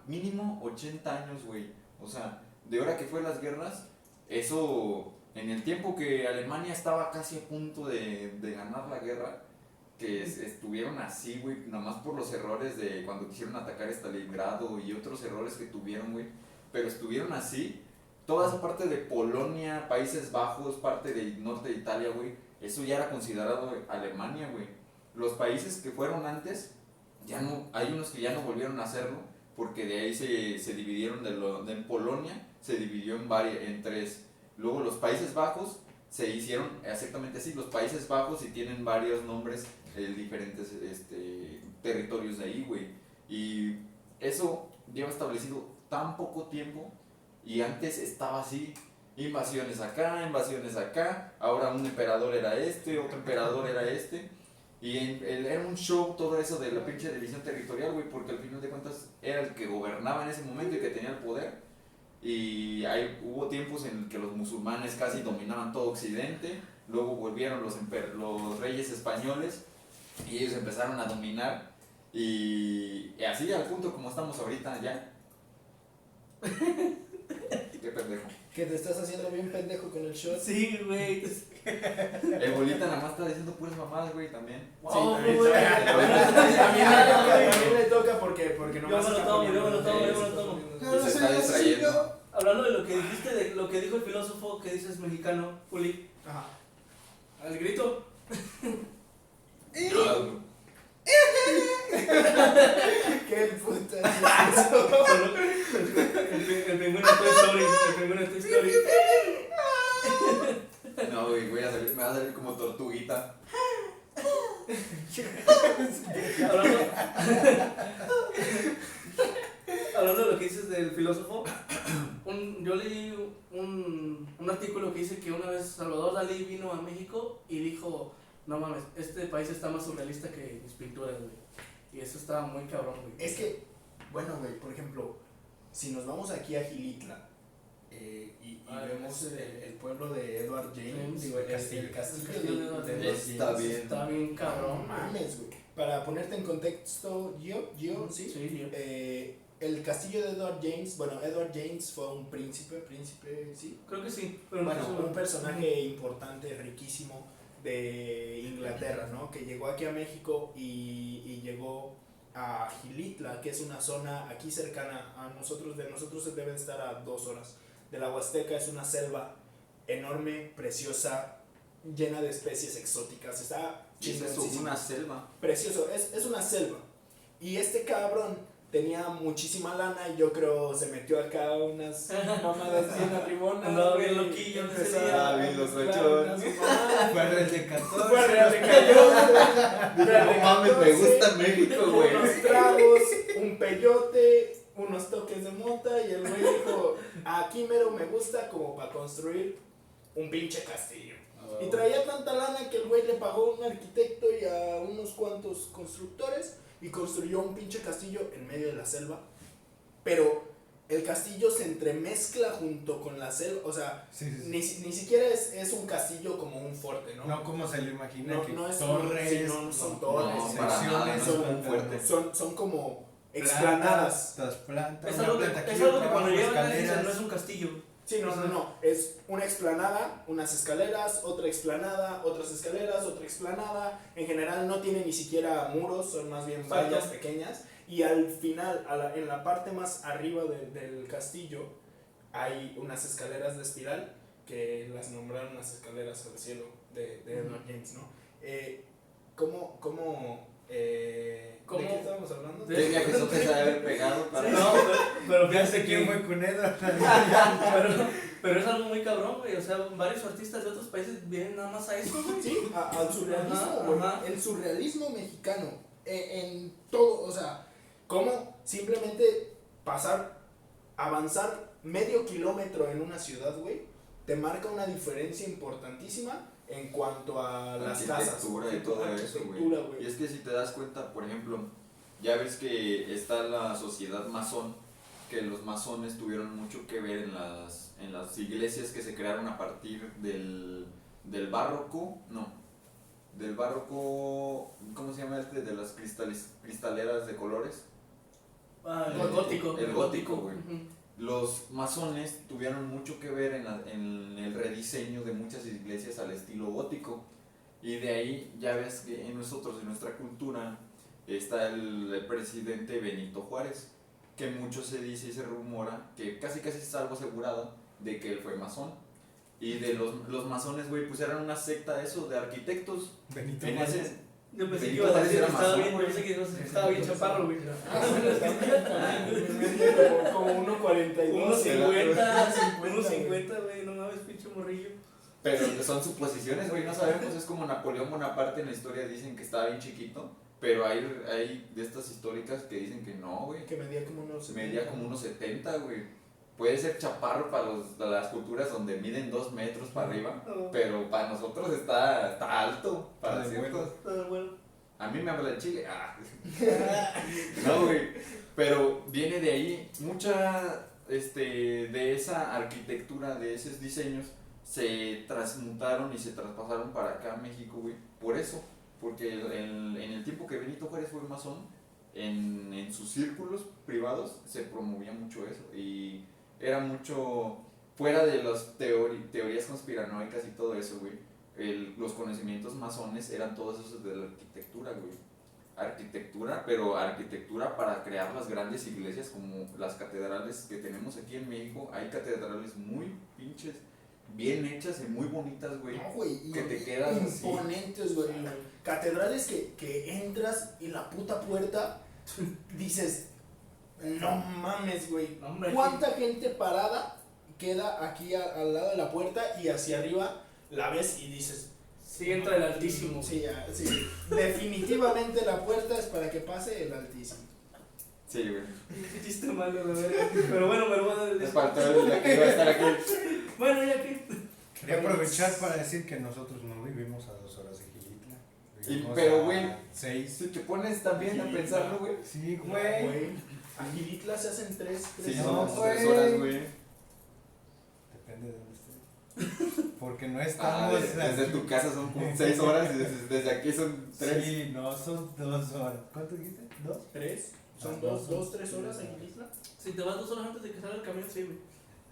mínimo 80 años, güey. O sea, de hora que fue las guerras, eso en el tiempo que Alemania estaba casi a punto de, de ganar la guerra, que es- estuvieron así, güey, nada más por los errores de cuando quisieron atacar Stalingrado y otros errores que tuvieron, güey, pero estuvieron así. Toda esa parte de Polonia, Países Bajos, parte del norte de Italia, güey, eso ya era considerado Alemania, güey. Los países que fueron antes, ya no, hay unos que ya no volvieron a hacerlo, porque de ahí se, se dividieron de, lo, de Polonia, se dividió en, varias, en tres. Luego los Países Bajos se hicieron exactamente así, los Países Bajos y tienen varios nombres de diferentes este, territorios de ahí, güey. Y eso lleva establecido tan poco tiempo y antes estaba así. invasiones acá, invasiones acá, ahora un emperador era este, otro emperador era este. Y en- el- era un show todo eso de la pinche división territorial, güey, porque al final de cuentas era el que gobernaba en ese momento y que tenía el poder. Y hay, hubo tiempos en que los musulmanes casi dominaban todo Occidente, luego volvieron los, emper- los reyes españoles y ellos empezaron a dominar. Y, y así al punto como estamos ahorita ya. Qué pendejo. Que te estás haciendo bien pendejo con el shot. Sí, güey. El bolita nada más está diciendo puras mamadas, güey, también. Wow, también, güey. A mí, a mí me toca porque, porque Yo nomás me lo tomo, yo me lo tomo, yo me lo Sí, tomo. sí, se está distrayendo. Hablando de lo que dijiste, de lo que dijo el filósofo que dices mexicano, Juli, Ajá. al grito. Qué puta es eso. El, pingüino Toy Story. El pingüino Toy Story. No, güey, voy a salir, me va a salir como tortuguita. Hablando, hablando de lo que dices del filósofo, un- yo leí un, un artículo que dice que una vez Salvador Dalí vino a México y dijo, no mames, este país está más surrealista que mis pinturas, güey. Y eso está muy cabrón, güey. Es que, bueno, güey, por ejemplo, si nos vamos aquí a Gilitla eh, y, y Ah, vemos el, el pueblo de Edward James, digo, el, castillo. Está bien. Está bien No cabrón. güey. mames, güey. Para ponerte en contexto, yo, yo, sí. Sí, sí. Eh, el castillo de Edward James, bueno, Edward James fue un príncipe, príncipe, sí. Creo que sí. Pero no Bueno, un personaje importante, riquísimo de Inglaterra, ¿no? Que llegó aquí a México y, y llegó a Gilitla, que es una zona aquí cercana a nosotros, de nosotros se debe estar a dos horas. De la Huasteca es una selva enorme, preciosa, llena de especies exóticas. Está es una selva. precioso, es, es una selva. Y este cabrón tenía muchísima lana y yo creo se metió acá unas mamadas bien arribonas. Andaba bien loquillo empezó a bien mamadas. Fue de 14. Fue Real de Cayón, Real de No mames, me 14, gusta México, güey. Unos tragos, un peyote, unos toques de mota y el güey dijo, aquí mero me gusta como para construir un pinche castillo. Y traía tanta lana que el güey le pagó a un arquitecto y a unos cuantos constructores y construyó un pinche castillo en medio de la selva. Pero el castillo se entremezcla junto con la selva, o sea, Sí, sí, sí. ni, ni siquiera es, es un castillo como un fuerte, ¿no? No como se lo imagina, No, que no es- torres, sí, no, no son torres, No, sí, para nada, no es son- como un fuerte. Son, son como plantas, explanadas. Las plantas, Es algo que, es algo que cuando llegan no es un castillo. Sí, no, no, no. Es una explanada, unas escaleras, otra explanada, otras escaleras, otra explanada. En general no tiene ni siquiera muros, son más bien vallas pequeñas. Y al final, a la- en la parte más arriba de- del castillo, hay unas escaleras de espiral que las nombraron las escaleras al cielo de, de Edward James, ¿no? Eh, ¿Cómo, cómo, eh, ¿Cómo? ¿De qué estábamos hablando? De- ¿Qué viajezote se haber pegado para No, pero, fíjate que. fue Edward. Pero, pero es algo muy cabrón, güey. O sea, varios artistas de otros países vienen nada más a eso, güey. Sí, a- al surrealismo, Ajá, güey. ajá. El surrealismo mexicano. eh, en todo, o sea, cómo simplemente pasar, avanzar medio kilómetro en una ciudad, güey, te marca una diferencia importantísima en cuanto a las casas. y todo eso, güey. Y es que si te das cuenta, por ejemplo, ya ves que está la sociedad masón, que los masones tuvieron mucho que ver en las, en las iglesias que se crearon a partir del, del barroco, no, del barroco, ¿cómo se llama este? De las cristales, cristaleras de colores. Ah, el El gótico. el gótico, güey. Los masones tuvieron mucho que ver en, la- en el rediseño de muchas iglesias al estilo gótico. Y de ahí ya ves que en nosotros, en nuestra cultura, está el, el presidente Benito Juárez, que mucho se dice y se rumora, que casi casi es algo asegurado, de que él fue masón. Y de los, los masones, güey, pues eran una secta eso, de arquitectos. Benito En Juárez. ese- Yo pensé que iba a decir que estaba bien, pensé que estaba bien chaparro, güey. Como, como 1.42. Unos 50, 50, unos güey. 50, güey, no mames, pinche morrillo. Pero son suposiciones, güey, no sabemos. Es como Napoleón Bonaparte en la historia dicen que estaba bien chiquito. Pero hay, hay de estas históricas que dicen que no, güey. Que medía como unos. Medía como unos 70, güey. Puede ser chaparro para, los, para las culturas donde miden dos metros para arriba, pero para nosotros está, está alto. Para Está ciertos. Bueno. A mí me habla el chile. Ah. no, güey. Pero viene de ahí mucha este, de esa arquitectura, de esos diseños, se transmutaron y se traspasaron para acá a México, güey. Por eso. Porque en, en el tiempo que Benito Juárez fue masón, en, en sus círculos privados se promovía mucho eso. Y era mucho fuera de las teori- teorías conspiranoicas y todo eso, güey. el- los conocimientos masones eran todos esos de la arquitectura, güey. Arquitectura, pero arquitectura para crear las grandes iglesias como las catedrales que tenemos aquí en México. Hay catedrales muy pinches, bien hechas y muy bonitas, güey. No, güey. y- Que te quedas así. Imponentes, güey. Catedrales que, que entras y la puta puerta dices, no mames, güey. Hombre, ¿Cuánta gente parada queda aquí a- al lado de la puerta y hacia arriba la ves y dices, Sí, entra el altísimo. Sí, ya, sí. Definitivamente la puerta es para que pase el altísimo. Sí, güey. Qué chiste malo, la verdad. Pero bueno, pero bueno. Me faltó el de que iba a estar aquí. Bueno, ya que. Quería aprovechar para decir que nosotros no vivimos a dos horas de Gilitla. Y- pero, a güey, Seis. Si te pones también a pensarlo, güey. Sí, güey. A Gilitla se hacen tres, tres Sí, No, son horas. tres horas, güey. Depende de dónde estés. Porque no Ah, estamos. de- desde tu casa son como seis horas y desde, desde aquí son tres. Sí, no, son dos horas. ¿Cuánto dijiste? ¿Dos? ¿Tres? ¿Son Ah, dos, dos, dos, son- tres horas en Gilitla? Si te vas dos horas antes de que salga el camión, sí, güey.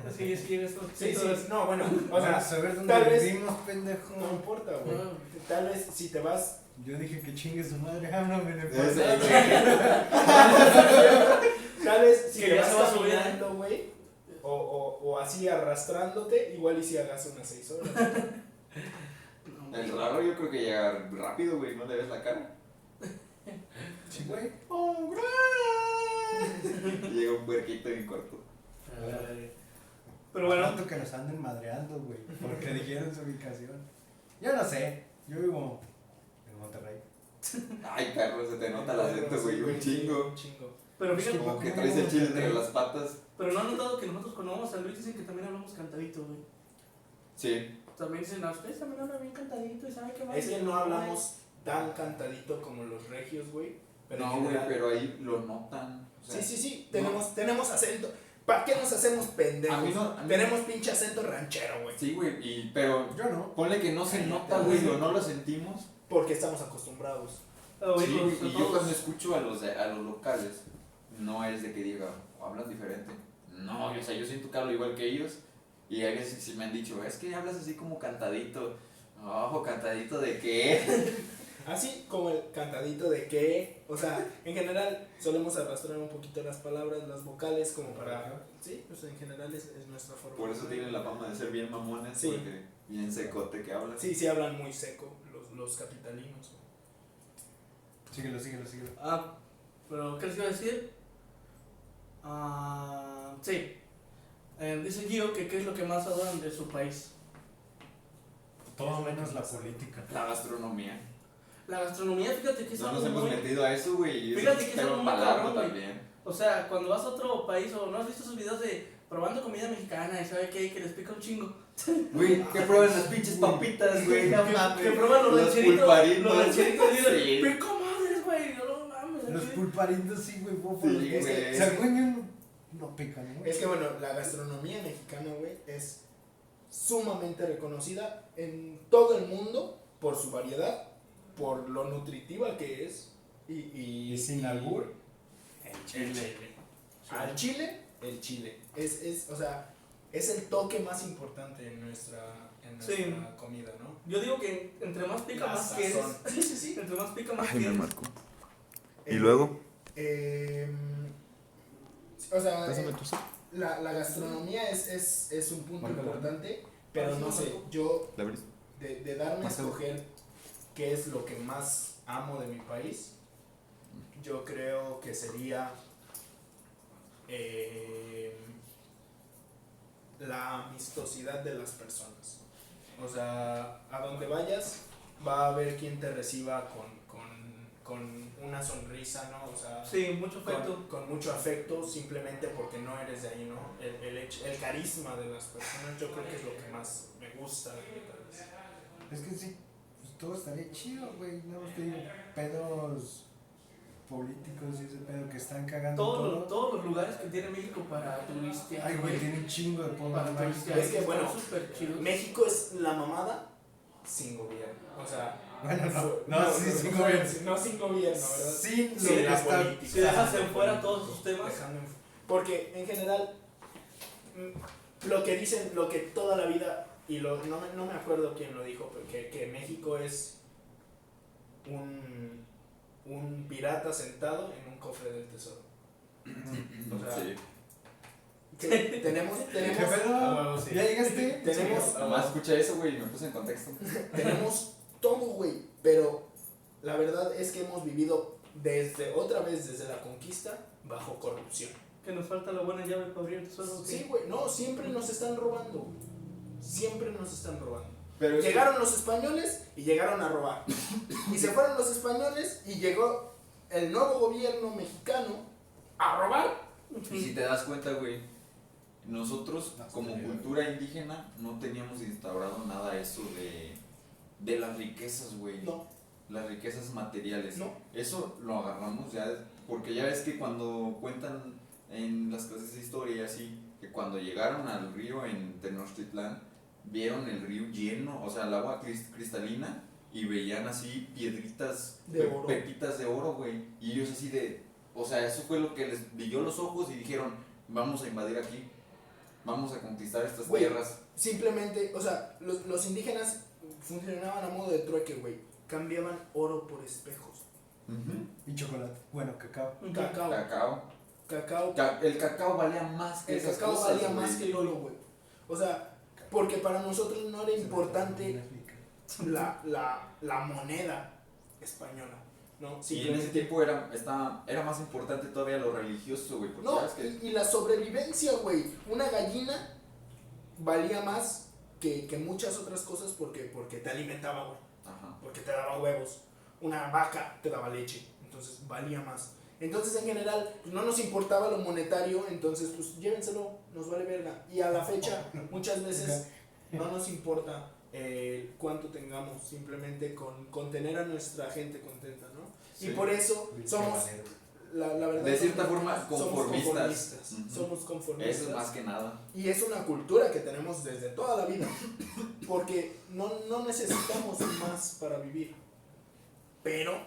Así es, llegas con Sí, sí, no, bueno, o sea, ver dónde tal vez- vivimos, pendejo. no importa, güey. Ah. Tal vez si te vas, Yo dije que chingue su madre, háblame de Ese, pasar. güey. tal vez si ya vas subir, ¿eh? caminando, güey, o, o, o así arrastrándote, igual y si hagas unas seis horas. No, El raro yo creo que llega rápido, güey, no le ves la cara. Sí, güey. Llega un puerquito bien corto. Pero bueno, Tanto que nos anden madreando, güey. Porque dijeron su ubicación. Yo no sé. Yo vivo en Monterrey. Ay, Carlos, se te nota el acento, güey, un chingo. Un chingo. pero fíjate, Como que traes el chile entre las patas. pero no han notado que nosotros cuando vamos a Luis dicen que también hablamos cantadito, güey. Sí. También dicen, a ustedes también hablan bien cantadito y saben que Es que no hablamos tan cantadito como los regios, güey. Pero No, güey, pero ahí lo notan. O sea, Sí, sí, sí, tenemos, tenemos acento. ¿Para qué nos hacemos pendejos? A mí no- a mí tenemos pinche acento ranchero, güey. Sí, güey, y, pero Yo no. ponle que no se nota, güey, o no lo sentimos. Porque estamos acostumbrados. Sí, güey, y yo cuando escucho a los, de- a los locales, no es de que diga, "Oh, hablas diferente. No, o sea, yo siento que hablo igual que ellos. Y a veces sí me han dicho, es que hablas así como cantadito. Ojo, cantadito de qué? Así como el cantadito de que, o sea, en general solemos arrastrar un poquito las palabras, las vocales, como para. Sí, pues en general es, es nuestra forma. Por eso tienen la fama de ser bien mamones, Sí. porque bien secote que hablan. Sí, sí hablan muy seco los, capitalinos. Síguelo, síguelo, síguelo. Ah, pero ¿qué les iba a decir? Ah, sí. Eh, dice Gio que qué es lo que más adoran de su país. Todo menos la política. La gastronomía. La gastronomía, fíjate que es No algo nos hemos muy... metido a eso, güey. Fíjate es que es algo muy cabrón, también. O sea, cuando vas a otro país o no has visto esos videos de probando comida mexicana y sabe qué, que les pica un chingo. Güey, que prueban las pinches papitas, güey. No mames. Que prueban los, Los rancheritos. pulparitos. Los rancheritos Sí. "Pica madres, güey. No mames. Los aquí". pulparindos sí, güey. Sí, güey. se acuñan, no pican, ¿no? Es que bueno, la gastronomía mexicana, güey, es sumamente reconocida en todo el mundo por su variedad, por lo nutritiva que es y, y, Y sin albur, el el chile. chile. Al chile, el chile. Es, es, o sea, es el toque más importante en nuestra, en nuestra Sí. comida, ¿no? Yo digo que entre más pica, La más quieres. sazón. Sí, sí, sí. Entre más pica, más quieres. Eh, luego? eh, o sea, eh, la, la gastronomía es, es, es un punto importante, pero no sé, yo de, de darme a escoger qué es lo que más amo de mi país, yo creo que sería eh, la amistosidad de las personas. O sea, a donde vayas va a haber quien te reciba con, con, con una sonrisa, ¿no? O sea, Sí, mucho afecto. con, con mucho afecto simplemente porque no eres de ahí, ¿no? El, el, hecho- el carisma de las personas yo creo que es lo que más me gusta. tal vez. Es que sí, pues todo estaría chido, güey. No te digo, pedos políticos y ese pedo que están cagando Todos todo. los, todos los lugares que tiene México para turistear. Ay, güey, tiene un chingo de pueblos Para turistear. Es que, bueno. México es la mamada sin gobierno. O sea, Bueno, no, fu- no, sí, sin gobierno. No sin gobierno, ¿verdad? Sin lo Sin la está- política. Si dejas en fuera todos esos temas, Porque en general, mm, lo que dicen, lo que toda la vida, y lo, no, me, no me acuerdo quién lo dijo, pero que, que México es un, un pirata sentado en un cofre del tesoro. O sea, Sí. Tenemos, ¿Qué tenemos, pedo? Ah, sí. ¿Ya llegaste? Tenemos- Nomás escucha eso, güey, y me puse en contexto. tenemos todo, güey, pero la verdad es que hemos vivido desde, otra vez desde la conquista, bajo corrupción. que nos falta la buena llave para abrir el tesoro. Sí, güey, no, siempre nos están robando, güey. Siempre nos están robando. Pero Llegaron los españoles y llegaron a robar. Y se fueron los españoles y llegó el nuevo gobierno mexicano a robar. Y si te das cuenta, güey, nosotros No, como cultura indígena no teníamos instaurado nada eso de, de las riquezas, güey. No, Las riquezas materiales. no. Eso lo agarramos ya, porque ya ves que cuando cuentan en las clases de historia y así, que cuando llegaron al río en Tenochtitlán, vieron el río lleno, o sea, el agua cris- cristalina, y veían así piedritas, De pe- oro. pepitas de oro, güey. Y ellos así de, o sea, eso fue lo que les brilló los ojos y dijeron, vamos a invadir aquí, vamos a conquistar estas Güey. tierras. Simplemente, o sea, los, los indígenas funcionaban a modo de trueque, güey. Cambiaban oro por espejos. Y chocolate. Bueno, cacao. Cacao. Cacao. Cacao. Ca- el cacao valía más que El esas cacao cosas, valía güey. más que el oro, güey. O sea, porque para nosotros no era importante la, la, la moneda española, ¿no? Y en ese tiempo era, estaba, era más importante todavía lo religioso, güey. No, sabes que. y, y la sobrevivencia, güey. Una gallina valía más que, que muchas otras cosas porque, porque te alimentaba, güey. Porque te daba huevos. Una vaca te daba leche. Entonces valía más. Entonces en general pues, no nos importaba lo monetario. Entonces pues llévenselo, nos vale verga. Y a la fecha muchas veces no nos importa eh, cuánto tengamos. Simplemente con, con tener a nuestra gente contenta, ¿no? Sí. Y por eso somos la, la verdad, De cierta somos- forma, somos conformistas. conformistas. Ujú. Somos conformistas. Eso es más que nada. Y es una cultura que tenemos desde toda la vida. Porque no, no necesitamos más para vivir. Pero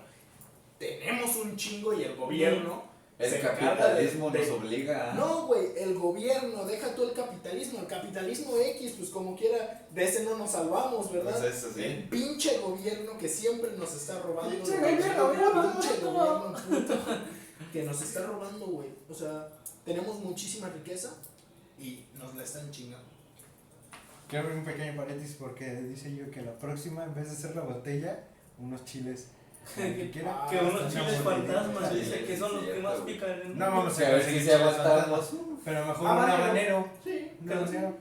tenemos un chingo y el gobierno. El se capitalismo de- nos de- obliga a. No, güey, el gobierno, deja tú el capitalismo. El capitalismo X, pues como quiera, de ese no nos salvamos, ¿verdad? Pues eso sí. El pinche gobierno que siempre nos está robando. Pinche el gobierno, pinche puto. gobierno puto, que nos está robando, güey. O sea, tenemos muchísima riqueza y nos la están chingando. Quiero abrir un pequeño paréntesis porque dice yo que la próxima, en vez de hacer la botella, unos chiles. Que, unos chiles fantasmas, dice que son los que más pican en No vamos a ver si se aguantamos. fantasmas, Pero mejor Ah, un habanero. Sí.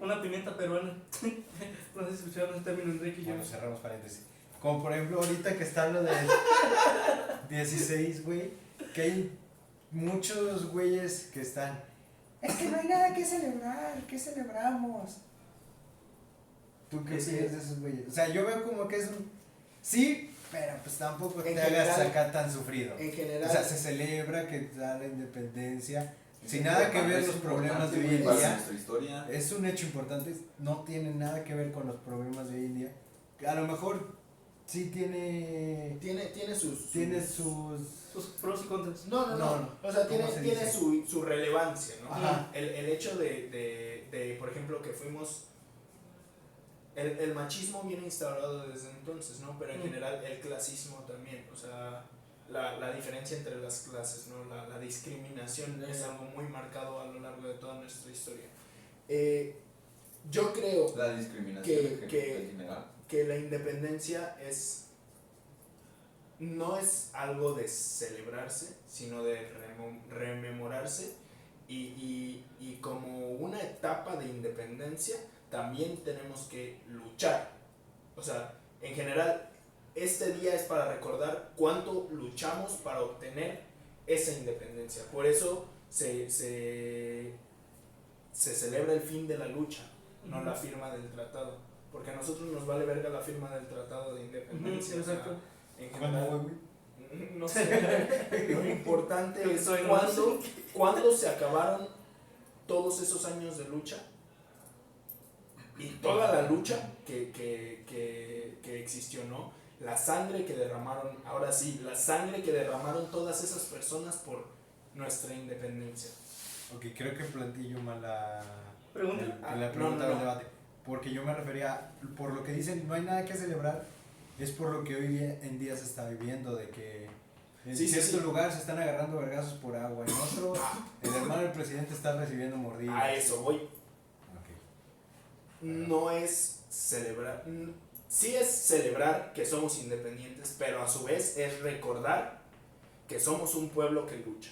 Una pimienta peruana. no sé si escucharon ese término, Enrique y yo. Bueno, cerramos paréntesis. Como por ejemplo, ahorita que está lo del 16, güey, que hay muchos güeyes que están. Es que no hay nada que celebrar, ¿qué celebramos? ¿Tú qué Sí. piensas de esos güeyes? O sea, yo veo como que es un. Sí, pero pues tampoco te hagas acá tan sufrido. En general, O sea, se celebra que da la independencia. Sin nada que ver los problemas de hoy en día. nuestra historia. Es un hecho importante, no tiene nada que ver con los problemas de hoy en día. A lo mejor sí tiene tiene, tiene sus, sus- tiene sus Sus pros y contras. No, no, no. No, no. O sea, tiene, ¿Cómo se tiene su, su relevancia, ¿no? Ajá. El, el hecho de, de, de, por ejemplo, que fuimos... El, el machismo viene instaurado desde entonces, ¿no? Pero en Mm. general el clasismo también, o sea, la, la diferencia entre las clases, ¿no? La, la discriminación es algo muy marcado a lo largo de toda nuestra historia. Eh, yo creo La discriminación Que- que- que la independencia es no es algo de celebrarse, sino de rememorarse y, y, y como una etapa de independencia también tenemos que luchar. O sea, en general, este día es para recordar cuánto luchamos para obtener esa independencia. Por eso se, se, se celebra el fin de la lucha, no la firma del tratado. Porque a nosotros nos vale verga la firma del tratado de independencia. Ujú, o sea, exacto. en ¿Cuándo, general, no sé. Lo importante es cuándo, cuándo se acabaron todos esos años de lucha y toda la lucha que, que, que, que existió, ¿no? La sangre que derramaron, ahora sí, la sangre que derramaron todas esas personas por nuestra independencia. Ok, creo que planteé yo mal la Pregunta. el- Ah, la pregunta no, del no. debate. Porque yo me refería, por lo que dicen, no hay nada que celebrar, es por lo que hoy en día se está viviendo, de que en Sí, sí, cierto sí. lugar se están agarrando vergazos por agua, en otro, el hermano del presidente está recibiendo mordidas. A eso voy. No es celebrar, sí es celebrar que somos independientes, pero a su vez es recordar que somos un pueblo que lucha.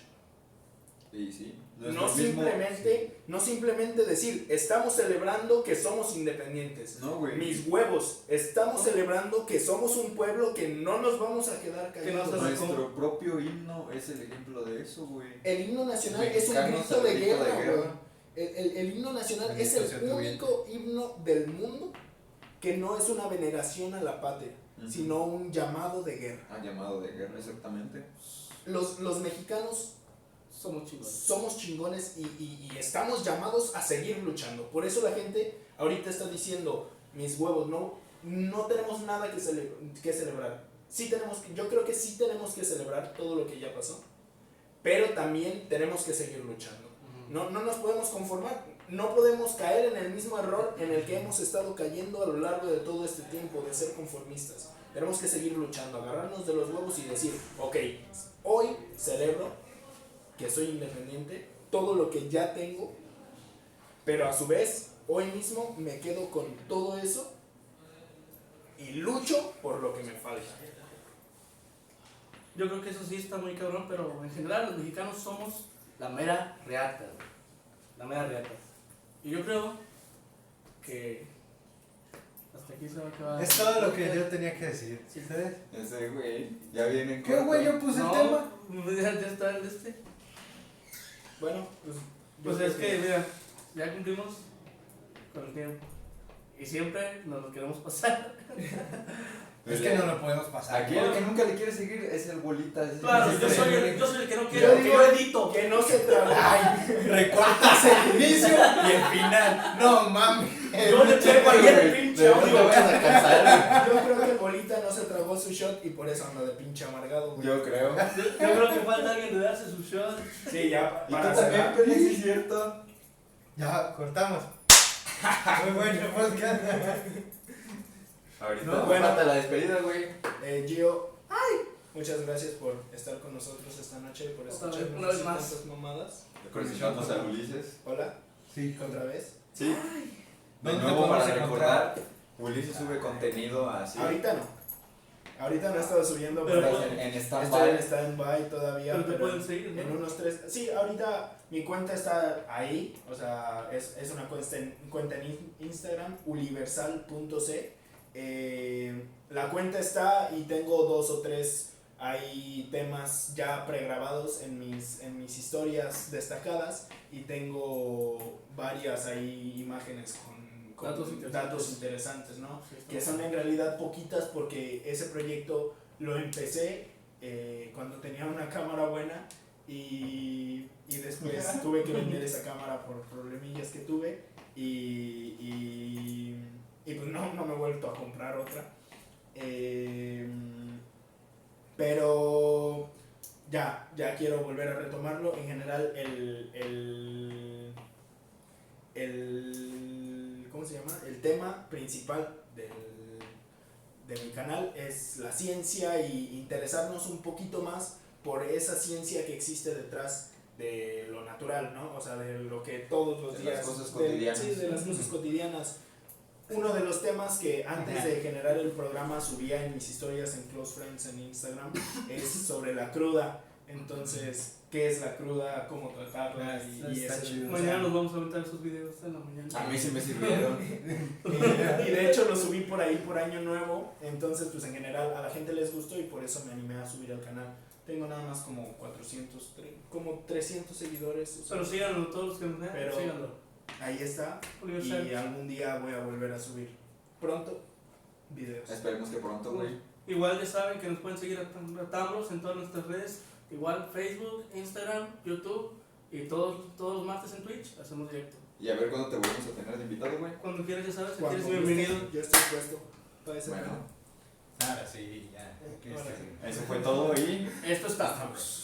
Y sí. No mismo- simplemente, no simplemente decir, estamos celebrando que somos independientes. No, güey. Mis huevos, estamos celebrando que somos un pueblo que no nos vamos a quedar Que no callados. se- Nuestro propio himno es el ejemplo de eso, güey. El himno nacional Los es un mexicanos grito de grito de guerra, guerra. güey. El, el- el himno nacional es el único himno del mundo que no es una veneración a la patria, Ujú. sino un llamado de guerra. Ah, llamado de guerra, exactamente. Los, los mexicanos Somos chingones. somos chingones y, y- y estamos llamados a seguir luchando. Por eso la gente ahorita está diciendo, mis huevos, no, no tenemos nada que, cele- que celebrar. Sí tenemos que, yo creo que sí tenemos que celebrar todo lo que ya pasó, pero también tenemos que seguir luchando. No, no nos podemos conformar, no podemos caer en el mismo error en el que hemos estado cayendo a lo largo de todo este tiempo, de ser conformistas. Tenemos que seguir luchando, agarrarnos de los huevos y decir, ok, hoy celebro que soy independiente, todo lo que ya tengo, pero a su vez, hoy mismo me quedo con todo eso y lucho por lo que me falta. Yo creo que eso sí está muy cabrón, pero en general los mexicanos somos la mera reata, güey. La mera reata. Y yo creo que hasta aquí se va a acabar. Es todo lo que yo tenía que decir. Sí. ¿Ustedes? Ese güey. Ya viene en ¿Qué güey? Yo puse no, el tema. Ya, ya está el de este. Bueno, pues... Pues es que, mira, ya cumplimos con el tiempo. Y siempre nos lo queremos pasar. Es que no lo podemos pasar. Aquí el que nunca le quiere seguir es el bolita. Claro, yo soy, el, yo soy el que no Yo quiero, que digo yo edito. que no se trabaja. Recortas el inicio y el final. No mames. Yo le pego ahí el pinche audio. Yo creo que el bolita no se tragó su shot y por eso anda de pinche amargado, güey. Yo creo. Yo, yo creo que falta alguien de darse su shot. Sí, ya Y tú para también, sí es cierto. Ya, cortamos. Muy bueno podcast. Ahorita No, bueno. falta la despedida, güey. Eh, Gio, muchas gracias por estar con nosotros esta noche, por Otra vez, escucharnos una vez más. tantas mamadas. Presentamos a Ulises. Hola, Sí. otra vez. Sí. De ¿Dónde te nuevo, para encontrar? recordar, Ulises sube contenido así. Ahorita no. Ahorita no he estado subiendo, Pero pero en, en estoy en stand-by. stand-by todavía. Pero te pero pueden seguir, ¿no? En unos tres. Sí, ahorita mi cuenta está ahí. O sea, es, es una cuenta en, cuenta en in- Instagram, universal.c. Eh, la cuenta está y tengo dos o tres hay temas ya pregrabados en mis, en mis historias destacadas y tengo varias ahí imágenes con, con Datos interesantes. datos interesantes, ¿no? Sí, que son en realidad poquitas porque ese proyecto lo empecé eh, cuando tenía una cámara buena y, y después tuve que vender esa cámara por problemillas que tuve y, y, y pues no, no me he vuelto a comprar otra. Eh, pero ya, ya quiero volver a retomarlo. En general, el, el, el, ¿cómo se llama? El tema principal del, de mi canal es la ciencia y interesarnos un poquito más por esa ciencia que existe detrás de lo natural, ¿no? O sea, de lo que todos los De días... las cosas de- cotidianas. sí, de las cosas cotidianas. Uno de los temas que antes de generar el programa subía en mis historias en Close Friends en Instagram es sobre la cruda. Entonces, ¿qué es la cruda? ¿Cómo tratarla? Y, Está- y sea, Mañana nos vamos a aventar esos videos en la mañana. A mí sí me sirvieron. y de hecho lo subí por ahí por año nuevo, entonces pues en general a la gente les gustó y por eso me animé a subir al canal. Tengo nada más como 400, tre- como 300 seguidores. o sea, Pero síganlo, todos los que nos vean, Pero- síganlo. Ahí está y algún día voy a volver a subir pronto videos. Esperemos que pronto, güey. Igual ya saben que nos pueden seguir a Tam- a Tambros en todas nuestras redes. Igual Facebook, Instagram, YouTube y todos, todos los martes en Twitch hacemos directo. Y a ver cuándo te volvemos a tener de invitado, güey. Cuando quieras ya sabes, Cuando eres bienvenido. Yo estoy puesto para ese Bueno. Ahora sí, ya. está. Sí. Eso fue todo y Esto es Tambros.